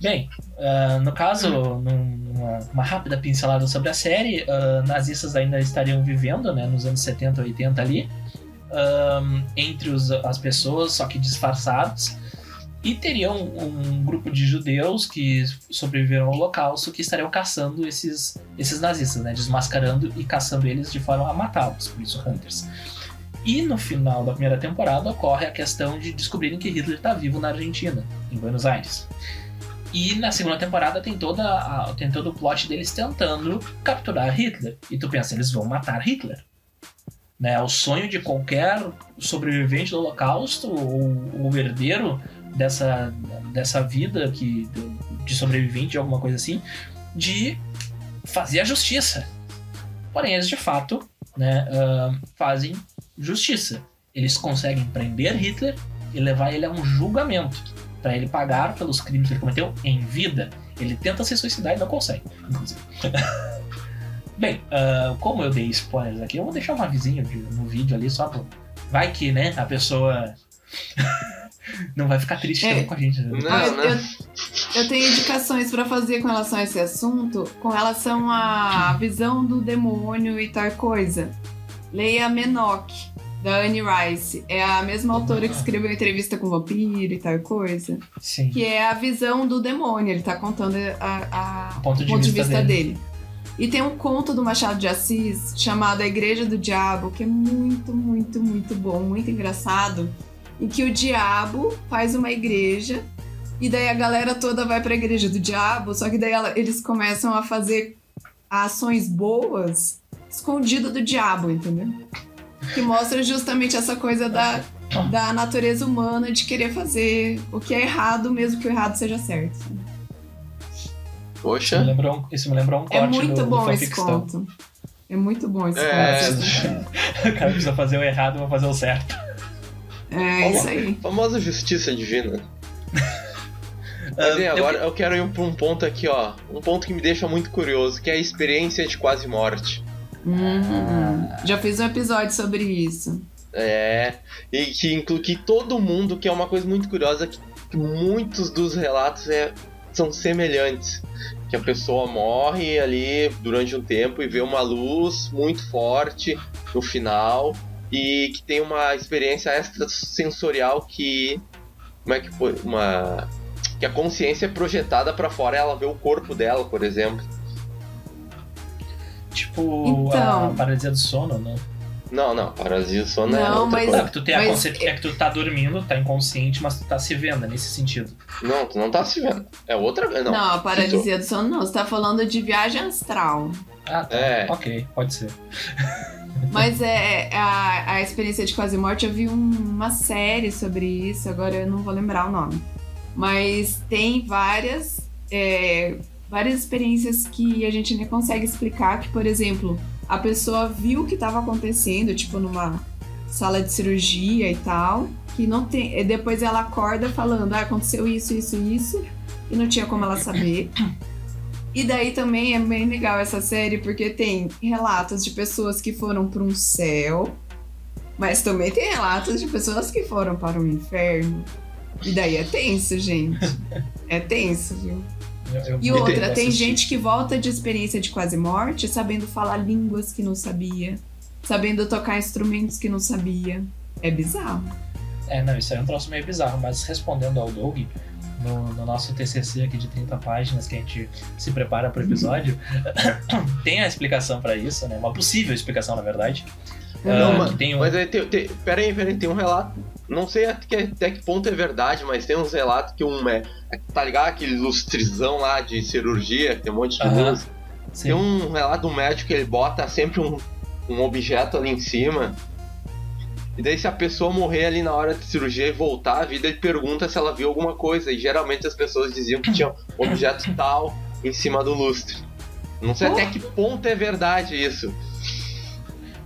S2: Bem, ah, no caso, num- numa uma rápida pincelada sobre a série, ah, nazistas ainda estariam vivendo, né, nos anos 70, 80 ali, ahm, entre os- as pessoas, só que disfarçados, e teriam um grupo de judeus que sobreviveram ao holocausto que estariam caçando esses, esses nazistas, né, desmascarando e caçando eles de forma a matá-los, por isso Hunters. E no final da primeira temporada ocorre a questão de descobrirem que Hitler está vivo na Argentina, em Buenos Aires. E na segunda temporada tem, toda a- tem todo o plot deles tentando capturar Hitler. E tu pensa, eles vão matar Hitler. Né? O sonho de qualquer sobrevivente do Holocausto ou, ou herdeiro dessa, dessa vida que, de sobrevivente, alguma coisa assim, de fazer a justiça. Porém, eles de fato né, ah, fazem justiça. Eles conseguem prender Hitler e levar ele a um julgamento para ele pagar pelos crimes que ele cometeu em vida. Ele tenta se suicidar e não consegue, inclusive. *laughs* Bem, ah, como eu dei spoilers aqui, eu vou deixar um avisinho de- no vídeo ali só pro... Vai que, né, a pessoa *laughs* não vai ficar triste
S1: É.
S2: também com a gente. né?
S5: Não,
S1: Ah,
S5: não.
S1: eu, eu tenho indicações pra fazer com relação a esse assunto, com relação à visão do demônio e tal coisa. Leia Menoch, da Anne Rice. É a mesma autora que escreveu entrevista com vampiro e tal coisa.
S2: Sim.
S1: Que é a visão do demônio. Ele tá contando a, a-
S2: O ponto
S1: o
S2: de
S1: ponto de
S2: vista
S1: vista
S2: dele.
S1: dele. E tem um conto do Machado de Assis chamado A Igreja do Diabo, que é muito, muito, muito bom, muito engraçado. Em que o diabo faz uma igreja e daí a galera toda vai pra igreja do diabo, só que daí ela- eles começam a fazer ações boas escondido do diabo, entendeu? Que mostra justamente essa coisa da, da natureza humana de querer fazer o que é errado, mesmo que o errado seja certo.
S2: Isso me
S5: Poxa,
S2: lembrou, um- isso me lembrou um corte
S1: É muito
S2: do, do
S1: bom esse
S2: Fanfictão.
S1: conto. É muito bom esse
S5: É.
S1: conceito. *laughs*
S2: O cara precisa fazer o errado pra fazer o certo.
S1: É isso aí.
S5: Famosa justiça divina. Mas
S2: Ah,
S5: bem,
S2: eu-
S5: agora eu quero ir pra um ponto aqui, ó. Um ponto que me deixa muito curioso, que é a experiência de quase morte.
S1: Hum, já fiz um episódio sobre isso.
S5: É. E que inclui que todo mundo, que é uma coisa muito curiosa, que, que muitos dos relatos é, são semelhantes. Que a pessoa morre ali durante um tempo e vê uma luz muito forte no final. E que tem uma experiência extrasensorial que. Como é que foi? Uma. Que a consciência é projetada pra fora, ela vê o corpo dela, por exemplo.
S2: Tipo,
S1: Então.
S2: a paralisia do sono, né?
S5: Não, não, paralisia do sono é
S1: Não,
S5: outra
S1: mas-
S2: É
S5: coisa.
S2: que tu tem a
S1: Mas-
S2: conceito é que tu tá dormindo, tá inconsciente, mas tu tá se vendo é nesse sentido.
S5: Não, tu não tá se vendo. É outra coisa.
S1: Não,
S5: Não,
S1: a paralisia do sono não. Você tá falando de viagem astral.
S2: Ah, tá.
S5: É.
S2: Ok, pode ser.
S1: Mas é a, a experiência de quase morte, eu vi um- uma série sobre isso, agora eu não vou lembrar o nome. Mas tem várias, é, várias experiências que a gente nem consegue explicar, que, por exemplo, a pessoa viu o que estava acontecendo, tipo numa sala de cirurgia e tal, que não tem. e Depois ela acorda falando, ah, aconteceu isso, isso, isso, e não tinha como ela saber. E daí também é bem legal essa série, porque tem relatos de pessoas que foram para um céu, mas também tem relatos de pessoas que foram para o inferno. E daí é tenso, gente. É tenso, viu?
S2: Eu- eu
S1: E outra, tem
S2: assistir.
S1: gente que volta de experiência de quase morte sabendo falar línguas que não sabia, sabendo tocar instrumentos que não sabia. É bizarro.
S2: É, não, isso aí é um troço meio bizarro, mas respondendo ao Doug, no, no nosso TCC aqui de 30 páginas que a gente se prepara pro episódio, *coughs* tem a explicação pra isso, né? Uma possível explicação, na verdade.
S5: Não, mas,
S2: que tem um...
S5: mas aí tem, tem, pera aí, pera aí, tem um relato. Não sei até, que ponto é verdade, mas tem uns relatos que um é. Tá ligado? Aquele lustrizão lá de cirurgia, tem um monte de
S2: Aham.
S5: luz.
S2: Sim.
S5: Tem um relato um médico que ele bota sempre um, um objeto ali em cima. E daí, se a pessoa morrer ali na hora de cirurgia e voltar à vida, ele pergunta se ela viu alguma coisa. E geralmente as pessoas diziam que tinha um objeto tal em cima do lustre. Não sei até que ponto é verdade isso.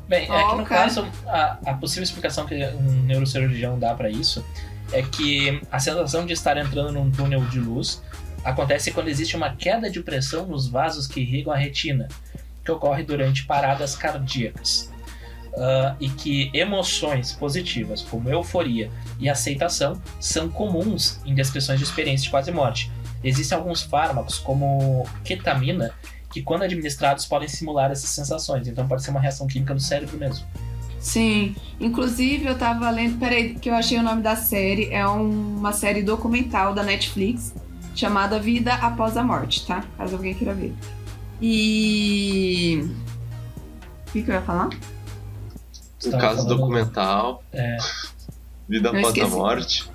S2: Bem, é que no
S1: cara.
S2: caso, a, a possível explicação que um neurocirurgião dá pra isso é que a sensação de estar entrando num túnel de luz acontece quando existe uma queda de pressão nos vasos que irrigam a retina, que ocorre durante paradas cardíacas. Ah, e que emoções positivas, como euforia e aceitação, são comuns em descrições de experiência de quase morte. Existem alguns fármacos, como ketamina, que quando administrados podem simular essas sensações, então pode ser uma reação química do cérebro mesmo.
S1: Sim. Inclusive, eu tava lendo. Peraí, que eu achei o nome da série. É um- uma série documental da Netflix chamada Vida Após a Morte, tá? Caso alguém queira ver. E. O que, que eu ia falar?
S2: Você
S5: O
S2: tava
S5: caso
S2: falando-
S5: documental.
S2: É.
S5: Vida
S1: Eu
S5: após a
S1: esqueci.
S5: morte.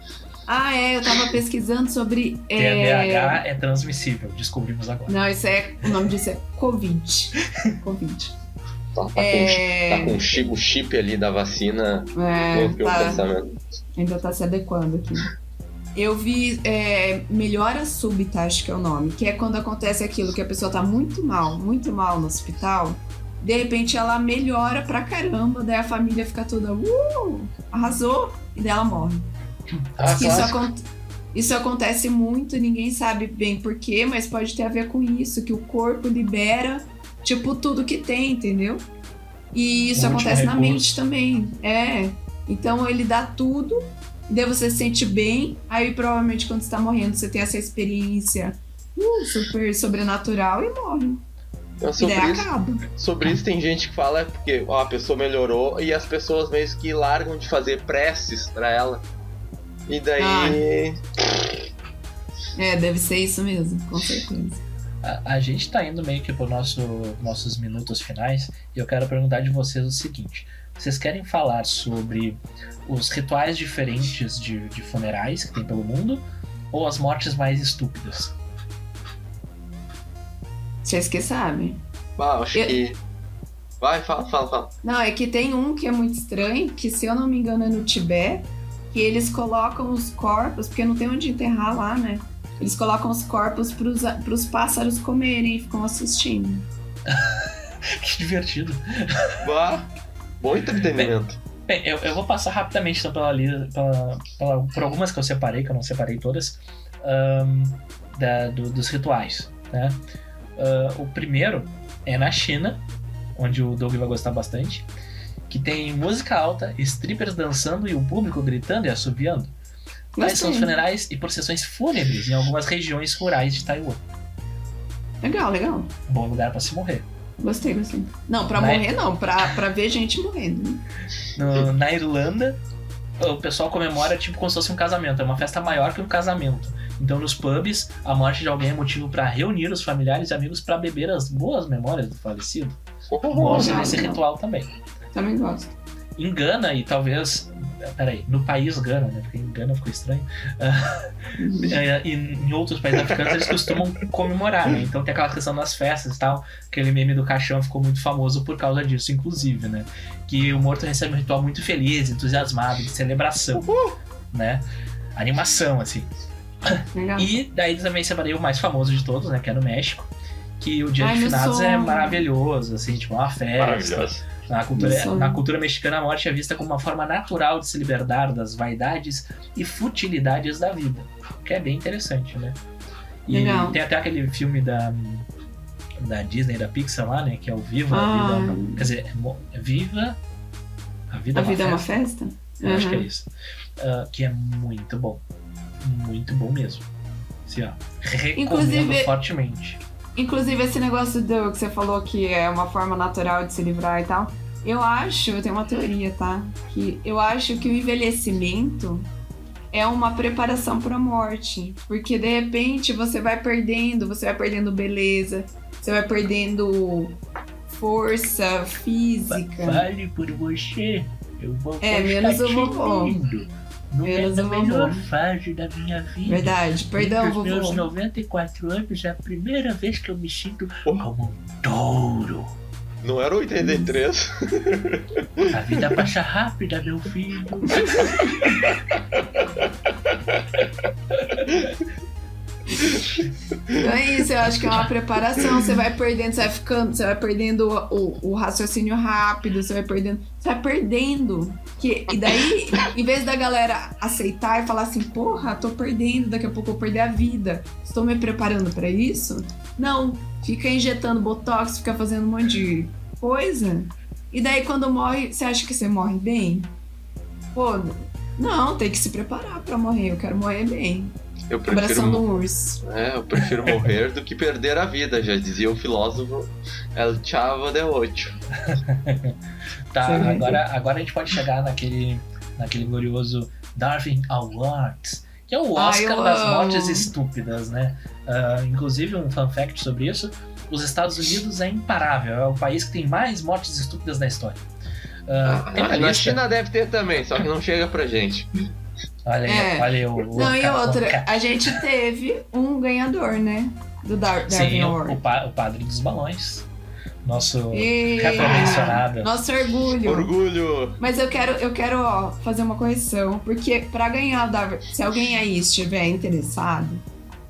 S1: Ah, é, eu tava pesquisando sobre. é,
S2: TDAH é transmissível, descobrimos agora.
S1: Não, isso é. O nome disso é Covid. Covid.
S5: Tá, tá
S1: É.
S5: com, tá com o chip, o chip ali da vacina.
S1: É, tá.
S5: o pensamento.
S1: ainda tá se adequando aqui. Eu vi é, melhora súbita, acho que é o nome, que é quando acontece aquilo que a pessoa tá muito mal, muito mal no hospital. De repente ela melhora pra caramba, daí a família fica toda, uh, arrasou, e daí ela morre.
S5: Ah,
S1: isso, acon- isso acontece muito, ninguém sabe bem porquê, mas pode ter a ver com isso, que o corpo libera, tipo, tudo que tem, entendeu? E isso
S2: Um
S1: acontece na mente também. É. Então ele dá tudo, e daí você se sente bem, aí provavelmente quando você tá morrendo, você tem essa experiência uh, super sobrenatural e morre.
S5: Então,
S1: E
S5: sobre,
S1: daí
S5: isso,
S1: acaba.
S5: sobre isso tem gente que fala porque ó, a pessoa melhorou e as pessoas meio que largam de fazer preces pra ela. E daí.
S1: É, deve ser isso mesmo, com certeza.
S2: A, a gente tá indo meio que pro nosso, nossos minutos finais e eu quero perguntar de vocês o seguinte: vocês querem falar sobre os rituais diferentes de, de funerais que tem pelo mundo ou as mortes mais estúpidas?
S1: Vocês que sabem.
S5: Ah, acho
S1: Eu-
S5: que. Vai, fala, fala, fala.
S1: Não, é que tem um que é muito estranho, que se eu não me engano é no Tibete, que eles colocam os corpos, porque não tem onde enterrar lá, né? Eles colocam os corpos pros, pros pássaros comerem e ficam assistindo. *laughs*
S2: que divertido.
S5: Bah, bom entretenimento.
S2: Bem, eu, eu vou passar rapidamente então, pela, pela, pela- por algumas que eu separei, que eu não separei todas, ahn, da- do- dos rituais. Né? Ah, o primeiro é na China, onde o Doug vai gostar bastante, que tem música alta, strippers dançando e o público gritando e assobiando. Tais são os funerais e procissões fúnebres em algumas regiões rurais de Taiwan.
S1: Legal, legal.
S2: Bom lugar para se morrer.
S1: Gostei, gostei. Não, pra morrer não, pra, pra ver gente morrendo. né?
S2: No- na Irlanda, o pessoal comemora tipo como se fosse um casamento. É uma festa maior que um casamento. Então, nos pubs, a morte de alguém é motivo para reunir os familiares e amigos para beber as boas memórias do falecido. Desse
S1: legal.
S2: ritual também.
S1: Também gosto.
S2: Em Gana e talvez. Peraí, no país Gana, né? Porque em Gana ficou estranho. *laughs* É, e em outros países africanos eles costumam comemorar, né? Então tem aquela questão das festas e tal. Aquele meme do caixão ficou muito famoso por causa disso, inclusive, né? Que o morto recebe um ritual muito feliz, entusiasmado, de celebração, né? Animação, assim.
S1: Legal.
S2: E daí também separei o mais famoso de todos, né? Que é no México. Que o Dia
S1: Ai,
S2: de Finados é maravilhoso, assim, tipo, uma festa.
S5: Maravilhoso.
S2: Na cultura,
S1: Isso.
S2: na cultura mexicana, a morte é vista como uma forma natural de se libertar das vaidades e futilidades da vida. Que é bem interessante, né? E
S1: Legal.
S2: tem até aquele filme da, da Disney, da Pixar lá, né? Que é o Viva a
S1: Ah.
S2: Vida. Quer dizer, é é Viva a Vida,
S1: A
S2: é uma
S1: vida é uma
S2: festa. Eu acho que é
S1: Uhum.
S2: isso. Ah, que é muito bom. Muito bom mesmo. Assim, ó, recomendo
S1: Inclusive-
S2: fortemente.
S1: Inclusive, esse negócio do que você falou que é uma forma natural de se livrar e tal. Eu acho, eu tenho uma teoria, tá? Que eu acho que o envelhecimento é uma preparação para a morte. Porque de repente você vai perdendo, você vai perdendo beleza, você vai perdendo força física.
S2: Fale por você. Eu vou
S1: É, menos o
S2: te
S1: vovô.
S2: No
S1: o
S2: melhor
S1: vovô.
S2: fase da minha vida.
S1: Verdade. Perdão,
S2: Entre os meus
S1: vovô.
S2: 94 anos, é a primeira vez que eu me sinto
S5: Oh.
S2: como um touro.
S5: Não era 83?
S2: A vida passa rápida, meu filho. *laughs*
S1: Então é isso, eu acho que é uma preparação. Você vai perdendo, você vai ficando, você vai perdendo o, o raciocínio rápido, você vai perdendo. Você vai perdendo. Que, e daí, em vez da galera aceitar e falar assim, porra, tô perdendo, daqui a pouco eu vou perder a vida. Estou me preparando pra isso? Não. Fica injetando botox, fica fazendo um monte de coisa. E daí quando morre, você acha que você morre bem? Pô, não, tem que se preparar pra morrer. Eu quero morrer bem.
S5: Eu prefiro,
S1: urso.
S5: é, eu prefiro morrer do que perder a vida, já dizia o filósofo El Chavo de Ocho. *laughs*
S2: Tá,
S1: Sim.
S2: agora, agora a gente pode chegar naquele, naquele glorioso Darwin Awards, que é o
S1: Ai,
S2: Oscar
S1: eu
S2: das mortes estúpidas, né? Ah, inclusive, um fun fact sobre isso: os Estados Unidos é imparável, é o país que tem mais mortes estúpidas na história. Ah, tem uma
S5: Na
S2: lista-
S5: China deve ter também, só que não chega pra gente.
S2: Olha aí,
S1: É.
S2: olha aí o, o
S1: Não, e
S2: o
S1: outra, a gente teve um ganhador, né? Do Dar Darwin
S2: Sim, o,
S1: Award.
S2: o, pa- o padre dos balões. Nosso
S1: E-
S2: mencionado.
S1: Nosso orgulho.
S5: Orgulho!
S1: Mas eu quero, eu quero ó, fazer uma correção, porque pra ganhar o Darwin, se alguém aí estiver interessado,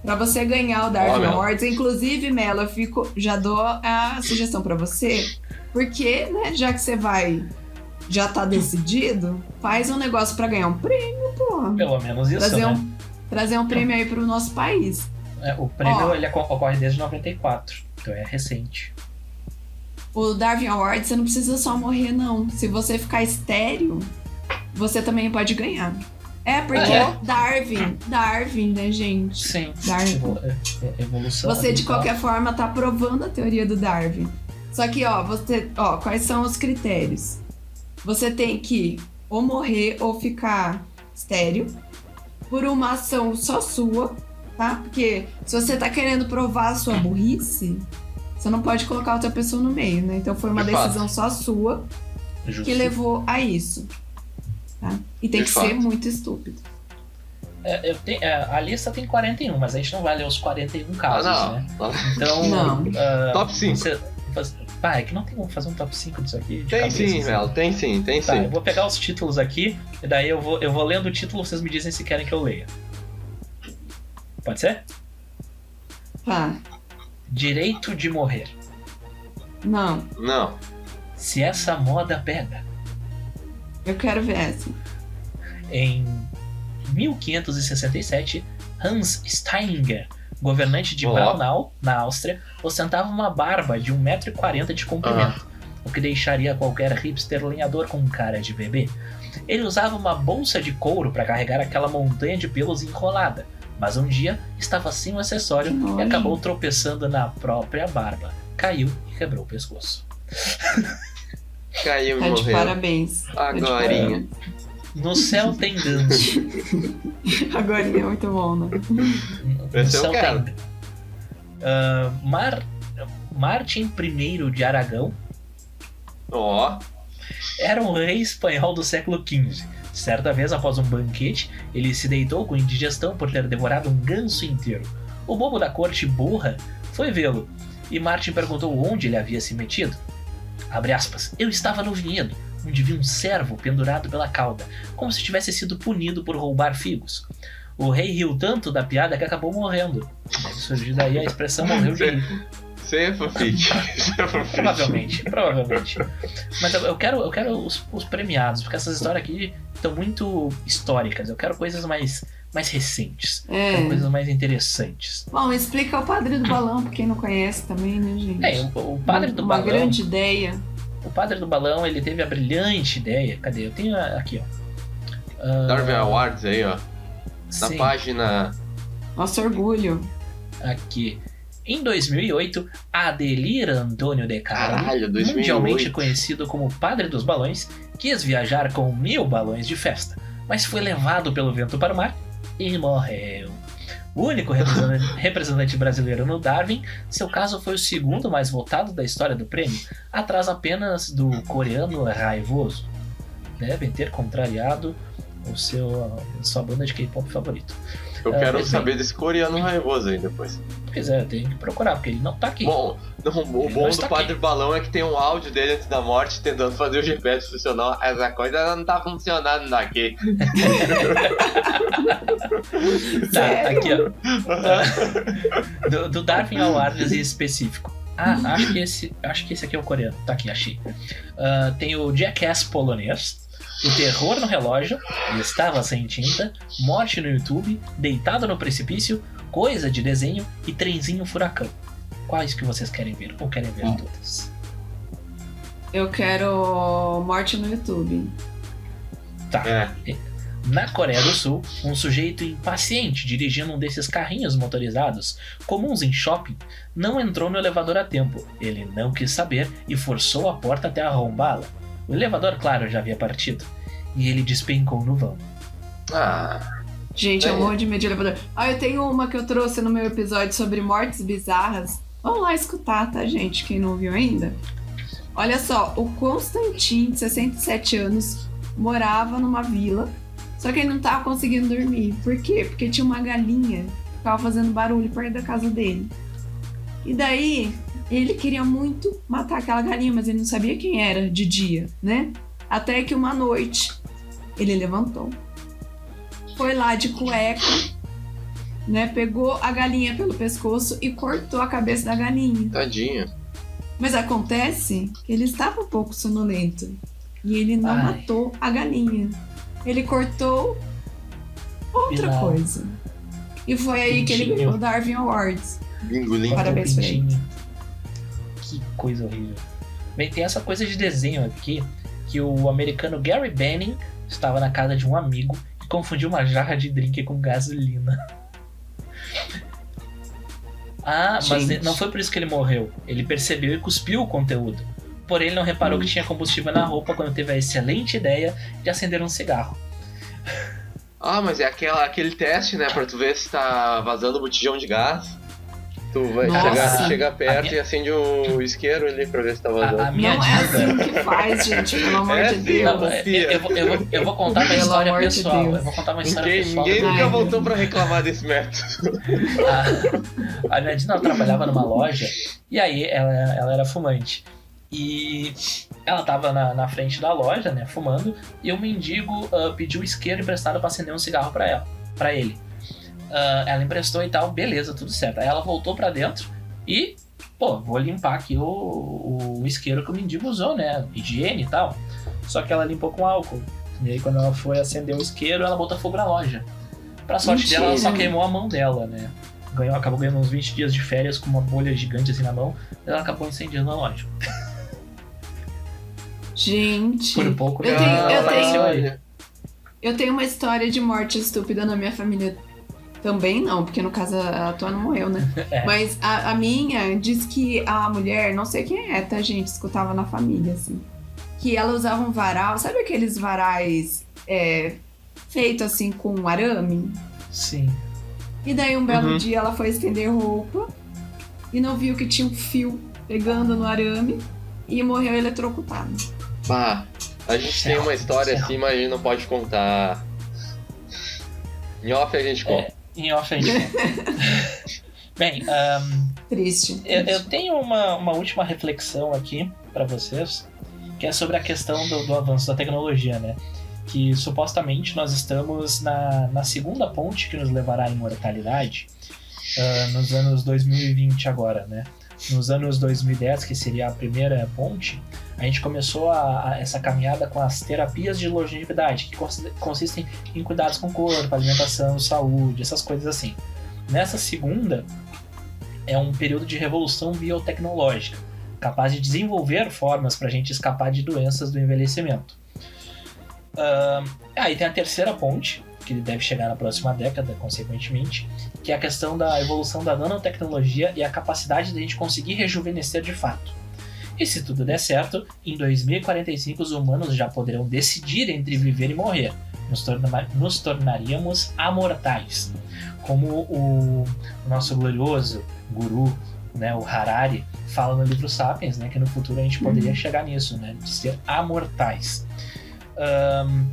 S1: pra você ganhar o Darwin. Awards, inclusive, Melo, eu fico, já dou a sugestão pra você, porque, né, já que você vai, já tá decidido, faz um negócio pra ganhar um prêmio, porra.
S2: Pelo menos isso,
S1: Trazer
S2: né?
S1: um, trazer um prêmio aí pro nosso país.
S2: É, o prêmio
S1: Ó.
S2: ele oco- ocorre desde 94, então é recente.
S1: O Darwin Award, você não precisa só morrer, não. Se você ficar estéreo, você também pode ganhar. É, porque
S2: É?
S1: Darwin, Darwin, né, gente?
S2: Sim,
S1: Darwin.
S2: é- é- evolução.
S1: Você, de qualquer forma, tá provando a teoria do Darwin. Só que, ó, você. Ó, quais são os critérios? Você tem que ou morrer ou ficar estéreo por uma ação só sua, tá? Porque se você tá querendo provar a sua burrice, você não pode colocar outra pessoa no meio, né? Então foi uma
S5: De fato.
S1: decisão só sua
S2: Justo.
S1: que levou a isso. Tá? E tem
S5: De
S1: que
S5: fato.
S1: ser muito estúpido.
S2: É, eu tenho- é, a lista tem 41, mas a gente não vai ler os 41 casos,
S5: ah,
S2: né?
S5: não.
S2: Então.
S1: Não.
S2: ah,
S5: Top 5.
S2: você- Pá, é que não tem como fazer um top 5 disso aqui.
S5: Tem
S2: cabeça,
S5: sim,
S2: assim.
S5: Mel, tem sim, tem
S2: Tá, eu
S5: sim.
S2: vou pegar os títulos aqui, e daí eu vou, eu vou lendo o título, vocês me dizem se querem que eu leia. Pode ser?
S1: Tá.
S2: Direito de morrer.
S1: Não,
S5: Não.
S2: Se essa moda pega.
S1: eu quero ver essa.
S2: Em 1567, Hans Steininger, governante de. Braunau, na Áustria, ostentava uma barba de 1,40m de comprimento, o que deixaria qualquer hipster lenhador com cara de bebê. Ele usava uma bolsa de couro para carregar aquela montanha de pelos enrolada, mas um dia estava sem o acessório
S1: Que
S2: e acabou tropeçando na própria barba. Caiu e quebrou o pescoço.
S5: Caiu e
S1: Tá de
S5: morreu.
S1: parabéns. Tá
S5: Agorinha.
S2: No céu tem ganso. *laughs*
S1: Agorinha é muito bom, né?
S2: No
S5: Esse
S2: céu tem. Ah, Mar... Martin I de Aragão
S5: Ó.
S2: era um rei espanhol do século XV. Certa vez, após um banquete, ele se deitou com indigestão por ter devorado um ganso inteiro. O bobo da corte burra foi vê-lo, e Martin perguntou onde ele havia se metido. Abre aspas, eu estava no vinhedo, onde vi um servo pendurado pela cauda, como se tivesse sido punido por roubar figos. O rei riu tanto da piada que acabou morrendo. Deve surgir daí a expressão morreu de rir.
S5: Você é é.
S2: Provavelmente, provavelmente. Mas eu, quero, eu quero os, os premiados, porque essas histórias aqui estão muito históricas. Eu quero coisas mais, mais recentes. Quero coisas mais interessantes.
S1: Bom, explica o Padre do Balão, pra quem não conhece também, né, gente?
S2: É, o, o padre do
S1: Uma
S2: balão.
S1: grande ideia.
S2: O padre do balão, ele teve a brilhante ideia. Cadê? Eu tenho a- aqui, ó. Ah,
S5: Darwin Awards aí, ó. Na
S2: sim,
S5: página.
S1: Nosso orgulho.
S2: aqui. Em 2008, Adelir Antônio de
S5: Caralho, 2008.
S2: mundialmente conhecido como Padre dos Balões, quis viajar com mil balões de festa, mas foi levado pelo vento para o mar e morreu. O único representante, brasileiro no Darwin, seu caso foi o segundo mais votado da história do prêmio, atrás apenas do coreano raivoso. Devem ter contrariado o seu, sua banda de K-pop favorito.
S5: Eu
S2: É,
S5: quero saber desse coreano raivoso aí depois.
S2: Pois é, tem que procurar, porque ele não tá aqui.
S5: Bom, não, o
S2: Ele
S5: bom do Padre Balão é que tem um áudio dele antes da morte tentando fazer o GPS funcionar. Essa coisa não tá funcionando daqui. *laughs*
S2: Tá,
S1: Sério?
S2: aqui, ó. do, do Darwin Awards em específico. Ah, acho que esse, acho que esse aqui é o coreano. Tá aqui, achei. Ah, tem o Jackass polonês, o Terror no Relógio, Estava Sem Tinta, Morte no YouTube, Deitado no Precipício, Coisa de Desenho e Trenzinho Furacão. Quais que vocês querem ver? Ou querem ver todas?
S1: Eu quero morte no YouTube.
S2: Tá.
S5: É.
S2: Na Coreia do Sul, um sujeito impaciente dirigindo um desses carrinhos motorizados, comuns em shopping, não entrou no elevador a tempo. Ele não quis saber e forçou a porta até arrombá-la. O elevador, claro, já havia partido. E ele despencou no vão.
S5: Ah,
S1: Gente,
S5: É.
S1: eu morro de medo de elevador. Ah, eu tenho uma que eu trouxe no meu episódio sobre mortes bizarras. Vamos lá escutar, tá, gente? Quem não ouviu ainda. Olha só, o Constantin, de 67 anos, morava numa vila, só que ele não tava conseguindo dormir. Por quê? Porque tinha uma galinha que ficava fazendo barulho perto da casa dele. E daí, ele queria muito matar aquela galinha, mas ele não sabia quem era de dia, né? Até que uma noite, ele levantou foi lá de cueca, né? Pegou a galinha pelo pescoço e cortou a cabeça da galinha.
S5: tadinho.
S1: Mas acontece que ele estava um pouco sonolento e ele não
S2: Ai.
S1: matou a galinha. Ele cortou outra
S2: Final.
S1: coisa. E foi aí que ele
S2: Pintinho.
S1: ganhou o Darwin Awards.
S5: Bingolim.
S1: Parabéns pra ele.
S2: Que coisa horrível. Bem, tem essa coisa de desenho aqui que o americano Gary Benning estava na casa de um amigo e confundiu uma jarra de drink com gasolina. *laughs* Ah, mas
S1: Gente.
S2: não foi por isso que ele morreu. Ele percebeu e cuspiu o conteúdo. Porém, ele não reparou
S1: Hum.
S2: que tinha combustível na roupa quando teve a excelente ideia de acender um cigarro.
S5: Ah, mas é aquela, aquele teste, né? Pra tu ver se tá vazando botijão de gás. Tu vai
S1: Nossa.
S5: chegar, chega
S2: A
S5: perto
S2: minha-
S5: e acende o isqueiro ali pra ver se tá
S2: A,
S5: vazando.
S2: a minha
S1: não é
S2: dica.
S1: assim que faz, gente, pelo amor
S5: É
S1: de
S5: sim,
S1: Deus.
S2: Não, é-
S5: confia.
S2: eu, vou, eu, vou, eu vou contar uma história
S1: de
S2: pessoal.
S1: Deus.
S2: Eu vou contar uma história
S5: Ninguém,
S2: pessoal.
S5: ninguém nunca voltou pra reclamar desse método.
S2: a, a Nadina trabalhava numa loja e aí ela, ela era fumante. E ela tava na, na frente da loja, né, fumando, e o mendigo ah, pediu isqueiro emprestado pra acender um cigarro pra ela, para ele. Ah, ela emprestou e tal, beleza, tudo certo. Aí ela voltou pra dentro e pô, vou limpar aqui o, o isqueiro que o mendigo usou, né? Higiene e tal. Só que ela limpou com álcool. E aí quando ela foi acender o isqueiro, ela botou fogo na loja. Pra sorte
S1: Mentira.
S2: dela, ela só queimou a mão dela, né? Ganhou, acabou ganhando uns 20 dias de férias com uma bolha gigante assim na mão. Ela acabou incendiando a loja.
S1: Gente,
S2: Por pouco
S1: Eu tenho- eu tenho- eu tenho uma história de morte estúpida na minha família. Também não, porque no caso a tua não morreu, né? *laughs*
S2: É.
S1: Mas a, a minha diz que a mulher, não sei quem é, tá, gente? Escutava na família, assim. Que ela usava um varal, sabe aqueles varais é, feitos assim com arame?
S2: Sim.
S1: E daí um belo
S5: Uhum.
S1: dia ela foi estender roupa e não viu que tinha um fio pegando no arame e morreu eletrocutada.
S5: Bah, a gente
S2: Céu,
S5: tem uma história
S2: céu.
S5: assim, mas a gente não pode contar. Em off a gente conta.
S2: Em off a gente. *laughs* Bem, ahn,
S1: Triste.
S2: eu, eu tenho uma, uma última reflexão aqui pra vocês, que é sobre a questão do, do avanço da tecnologia, né? Que supostamente nós estamos na, na segunda ponte que nos levará à imortalidade ah, nos anos 2020 agora, né? Nos anos 2010, que seria a primeira ponte, a gente começou a, a- essa caminhada com as terapias de longevidade, que cons- consistem em cuidados com o corpo, alimentação, saúde, essas coisas assim. Nessa segunda, é um período de revolução biotecnológica, capaz de desenvolver formas para a gente escapar de doenças do envelhecimento. Ahn, aí tem a terceira ponte, que deve chegar na próxima década, consequentemente, que é a questão da evolução da nanotecnologia e a capacidade de a gente conseguir rejuvenescer de fato. E se tudo der certo, em 2045 os humanos já poderão decidir entre viver e morrer. Nos, torna- nos tornaríamos amortais. Como o, o nosso glorioso guru, né, o Harari, fala no livro Sapiens, né, que no futuro a gente poderia chegar nisso, né, de ser amortais. Ahn,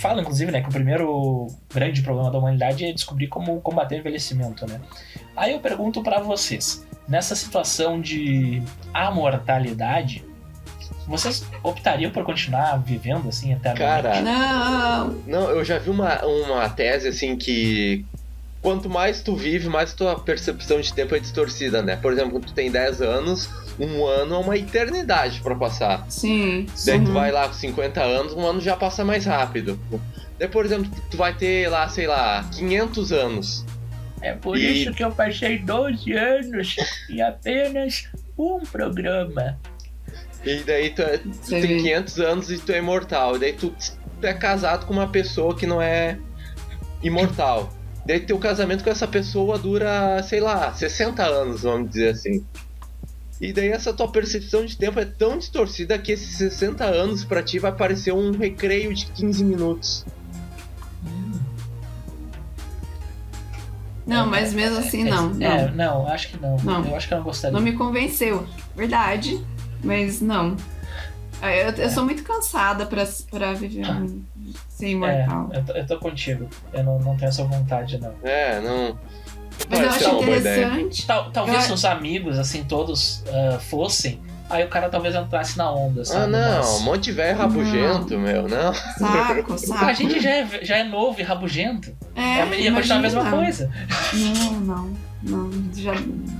S2: fala, inclusive, né, que o primeiro grande problema da humanidade é descobrir como combater o envelhecimento, né. Aí eu pergunto pra vocês, nessa situação de amortalidade, vocês optariam por continuar vivendo assim eternamente?
S5: Cara,
S1: Não!
S5: Não, eu já vi uma, uma tese assim que quanto mais tu vive, mais tua percepção de tempo é distorcida, né? Por exemplo, quando tu tem 10 anos, um ano é uma eternidade pra passar.
S1: Sim.
S5: Daí tu
S1: Uhum.
S5: vai lá com 50 anos, um ano já passa mais rápido. Daí, por exemplo, tu vai ter lá, sei lá, 500 anos.
S2: É por
S5: E-
S2: isso que eu passei 12 anos em apenas um programa.
S5: E daí tu, é- tu tem
S1: vê.
S5: 500 anos e tu é imortal. E daí tu, tu é casado com uma pessoa que não é imortal. Daí teu casamento com essa pessoa dura, sei lá, 60 anos, vamos dizer assim. E daí essa tua percepção de tempo é tão distorcida que esses 60 anos pra ti vai parecer um recreio de 15 minutos.
S1: Não, mas mesmo assim, não. não.
S2: É, não, acho que não.
S1: Não.
S2: Eu acho que eu não gostaria.
S1: Não me convenceu. Verdade, mas não. Ah, Eu, eu sou muito cansada pra, pra viver um, *laughs* ser
S2: É,
S1: imortal.
S2: eu tô, eu tô contigo. Eu não, não tenho essa vontade, não.
S5: É, não.
S1: Mas eu acho interessante.
S2: Tal, talvez
S1: Eu-
S2: se os amigos, assim, todos ah, fossem, aí o cara talvez entrasse na onda, sabe?
S5: Ah, não, um
S2: Mas-
S5: monte de velho rabugento, meu, não.
S1: Saco, *laughs* saco.
S2: A gente já é, já é novo e rabugento.
S1: É,
S2: ia continuar a mesma coisa.
S1: Não, não, não. Já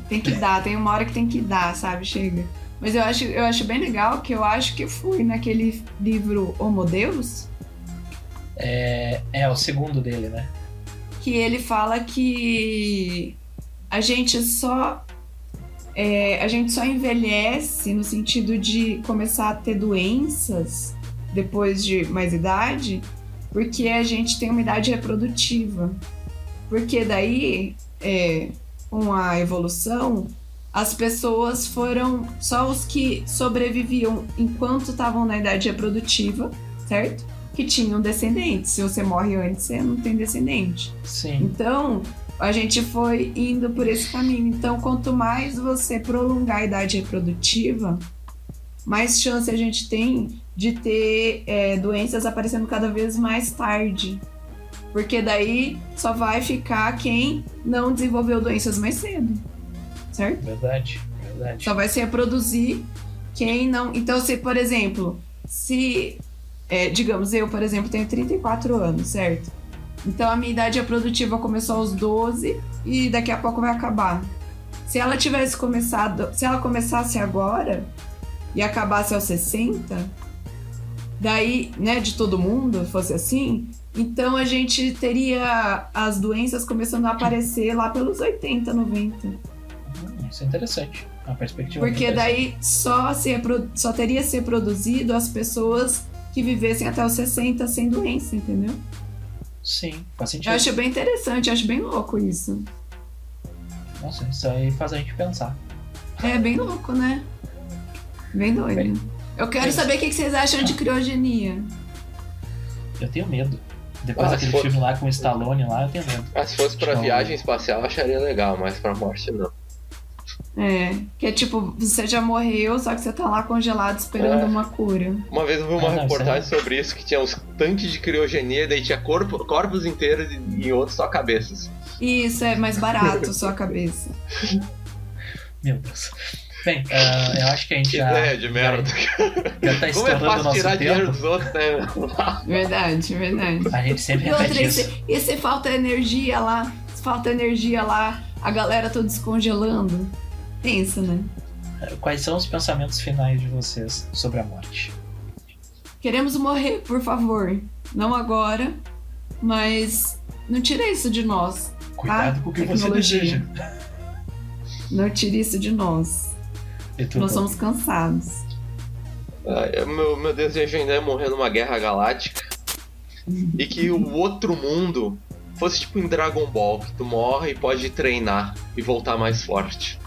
S1: tem que dar, tem uma hora que tem que dar, sabe? Chega. Mas eu acho, eu acho bem legal que eu acho que fui naquele livro Homo Deus,
S2: É, é o segundo dele, né?
S1: Que ele fala que a gente só é, a gente só envelhece no sentido de começar a ter doenças depois de mais idade porque a gente tem uma idade reprodutiva. Porque daí é, com a evolução as pessoas foram só os que sobreviviam enquanto estavam na idade reprodutiva certo que tinham descendentes se você morre antes você não tem descendente
S2: Sim.
S1: então, a gente foi indo por esse caminho. Então, quanto mais você prolongar a idade reprodutiva, mais chance a gente tem de ter é, doenças aparecendo cada vez mais tarde. Porque daí só vai ficar quem não desenvolveu doenças mais cedo. Certo?
S2: Verdade, verdade.
S1: Só vai se reproduzir quem não. Então, se, por exemplo, se. É, digamos, eu, por exemplo, tenho 34 anos, certo? Então a minha idade reprodutiva começou aos 12 e daqui a pouco vai acabar. se ela tivesse começado, se ela começasse agora e acabasse aos 60, daí, né, de todo mundo, fosse assim, então a gente teria as doenças começando a aparecer lá pelos 80, 90.
S2: Hum, isso é interessante. Uma perspectiva
S1: Porque daí só, se só teria ser produzido as pessoas que vivessem até os 60 sem doença, entendeu?
S2: Sim, faz sentido.
S1: Eu acho bem interessante, acho bem louco isso.
S2: Nossa, isso aí faz a gente pensar.
S1: É bem louco, né? Bem doido.
S2: Bem,
S1: eu quero
S2: bem.
S1: saber o que vocês acham de criogenia.
S2: Eu tenho medo. Depois
S5: Ah,
S2: daquele
S5: for-
S2: filme lá com o Stallone lá, eu tenho medo.
S5: Ah, se fosse pra viagem espacial, eu acharia legal, mas pra morte não.
S1: É, que é tipo, você já morreu, só que você tá lá congelado esperando
S5: É.
S1: uma cura.
S5: Uma vez eu vi uma
S2: Ah, não,
S5: reportagem
S2: isso
S5: sobre isso, que tinha uns tanques de criogenia, daí tinha corpo, corpos inteiros e em outros só cabeças.
S1: Isso é mais barato, sua cabeça. *laughs*
S2: Meu Deus. Bem, ah, eu acho que a gente
S5: Que
S2: já,
S5: ideia de merda. *laughs*
S2: já tá
S5: Como é fácil
S2: nosso
S5: tirar dinheiro
S2: tempo.
S5: dos outros, né? *laughs*
S1: Verdade, verdade.
S2: A gente sempre
S1: E outra,
S2: repete
S1: e
S2: isso.
S1: se, e se falta energia lá? Se falta energia lá, a galera toda descongelando. Pensa, né?
S2: Quais são os pensamentos finais de vocês sobre a morte?
S1: Queremos morrer, por favor. Não agora, mas não tira isso de nós.
S2: Cuidado com o que você deseja.
S1: Não tire isso de nós. Nós somos cansados.
S5: Ah, meu, meu desejo ainda é morrer numa guerra galáctica. E que o outro mundo fosse tipo em Dragon Ball, que tu morre e pode treinar e voltar mais forte.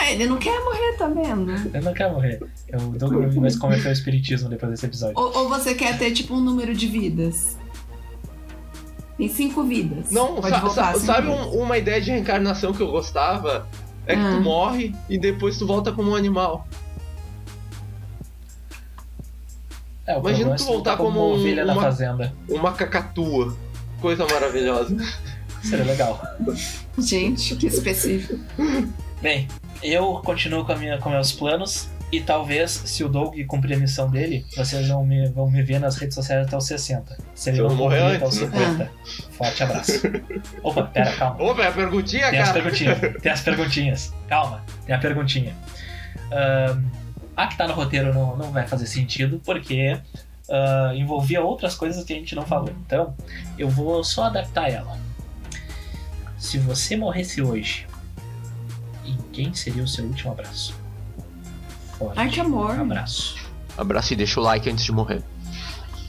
S1: Ah, ele não quer morrer, tá vendo?
S2: Eu não quero morrer. Eu, o Doug vai se converter ao espiritismo depois desse episódio.
S1: Ou, ou você quer ter, tipo, um número de vidas? Tem cinco vidas.
S5: Não,
S1: Pode
S5: sa-
S1: voltar
S5: sa- sabe um- uma ideia de reencarnação que eu gostava? É que
S1: Ah.
S5: tu morre e depois tu volta como um animal.
S2: É, o
S5: Imagina
S2: é
S5: tu voltar
S2: tá como
S5: como um-
S2: ovelha na
S5: uma-
S2: fazenda.
S5: Uma cacatua. Coisa maravilhosa.
S2: Seria legal.
S1: Gente, que específico. *laughs*
S2: Bem, eu continuo com, a minha, com meus planos. E talvez, se o Doug cumprir a missão dele, vocês vão me, vão me ver nas redes sociais até os 60. Se ele não
S5: morrer
S2: até os
S5: antes,
S2: 50. Forte abraço. Opa, pera, calma.
S5: Ô, velho, perguntinha,
S2: Tem as
S5: cara.
S2: perguntinhas. Tem as perguntinhas. Calma, tem a perguntinha. Ahn, a que tá no roteiro não, não vai fazer sentido, porque ah, envolvia outras coisas que a gente não falou. Então, eu vou só adaptar ela. Se você morresse hoje, quem seria o seu último abraço? Forte.
S1: Arte amor.
S2: Abraço.
S5: Abraço e deixa o like antes de morrer.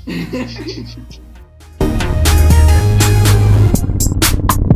S5: *laughs*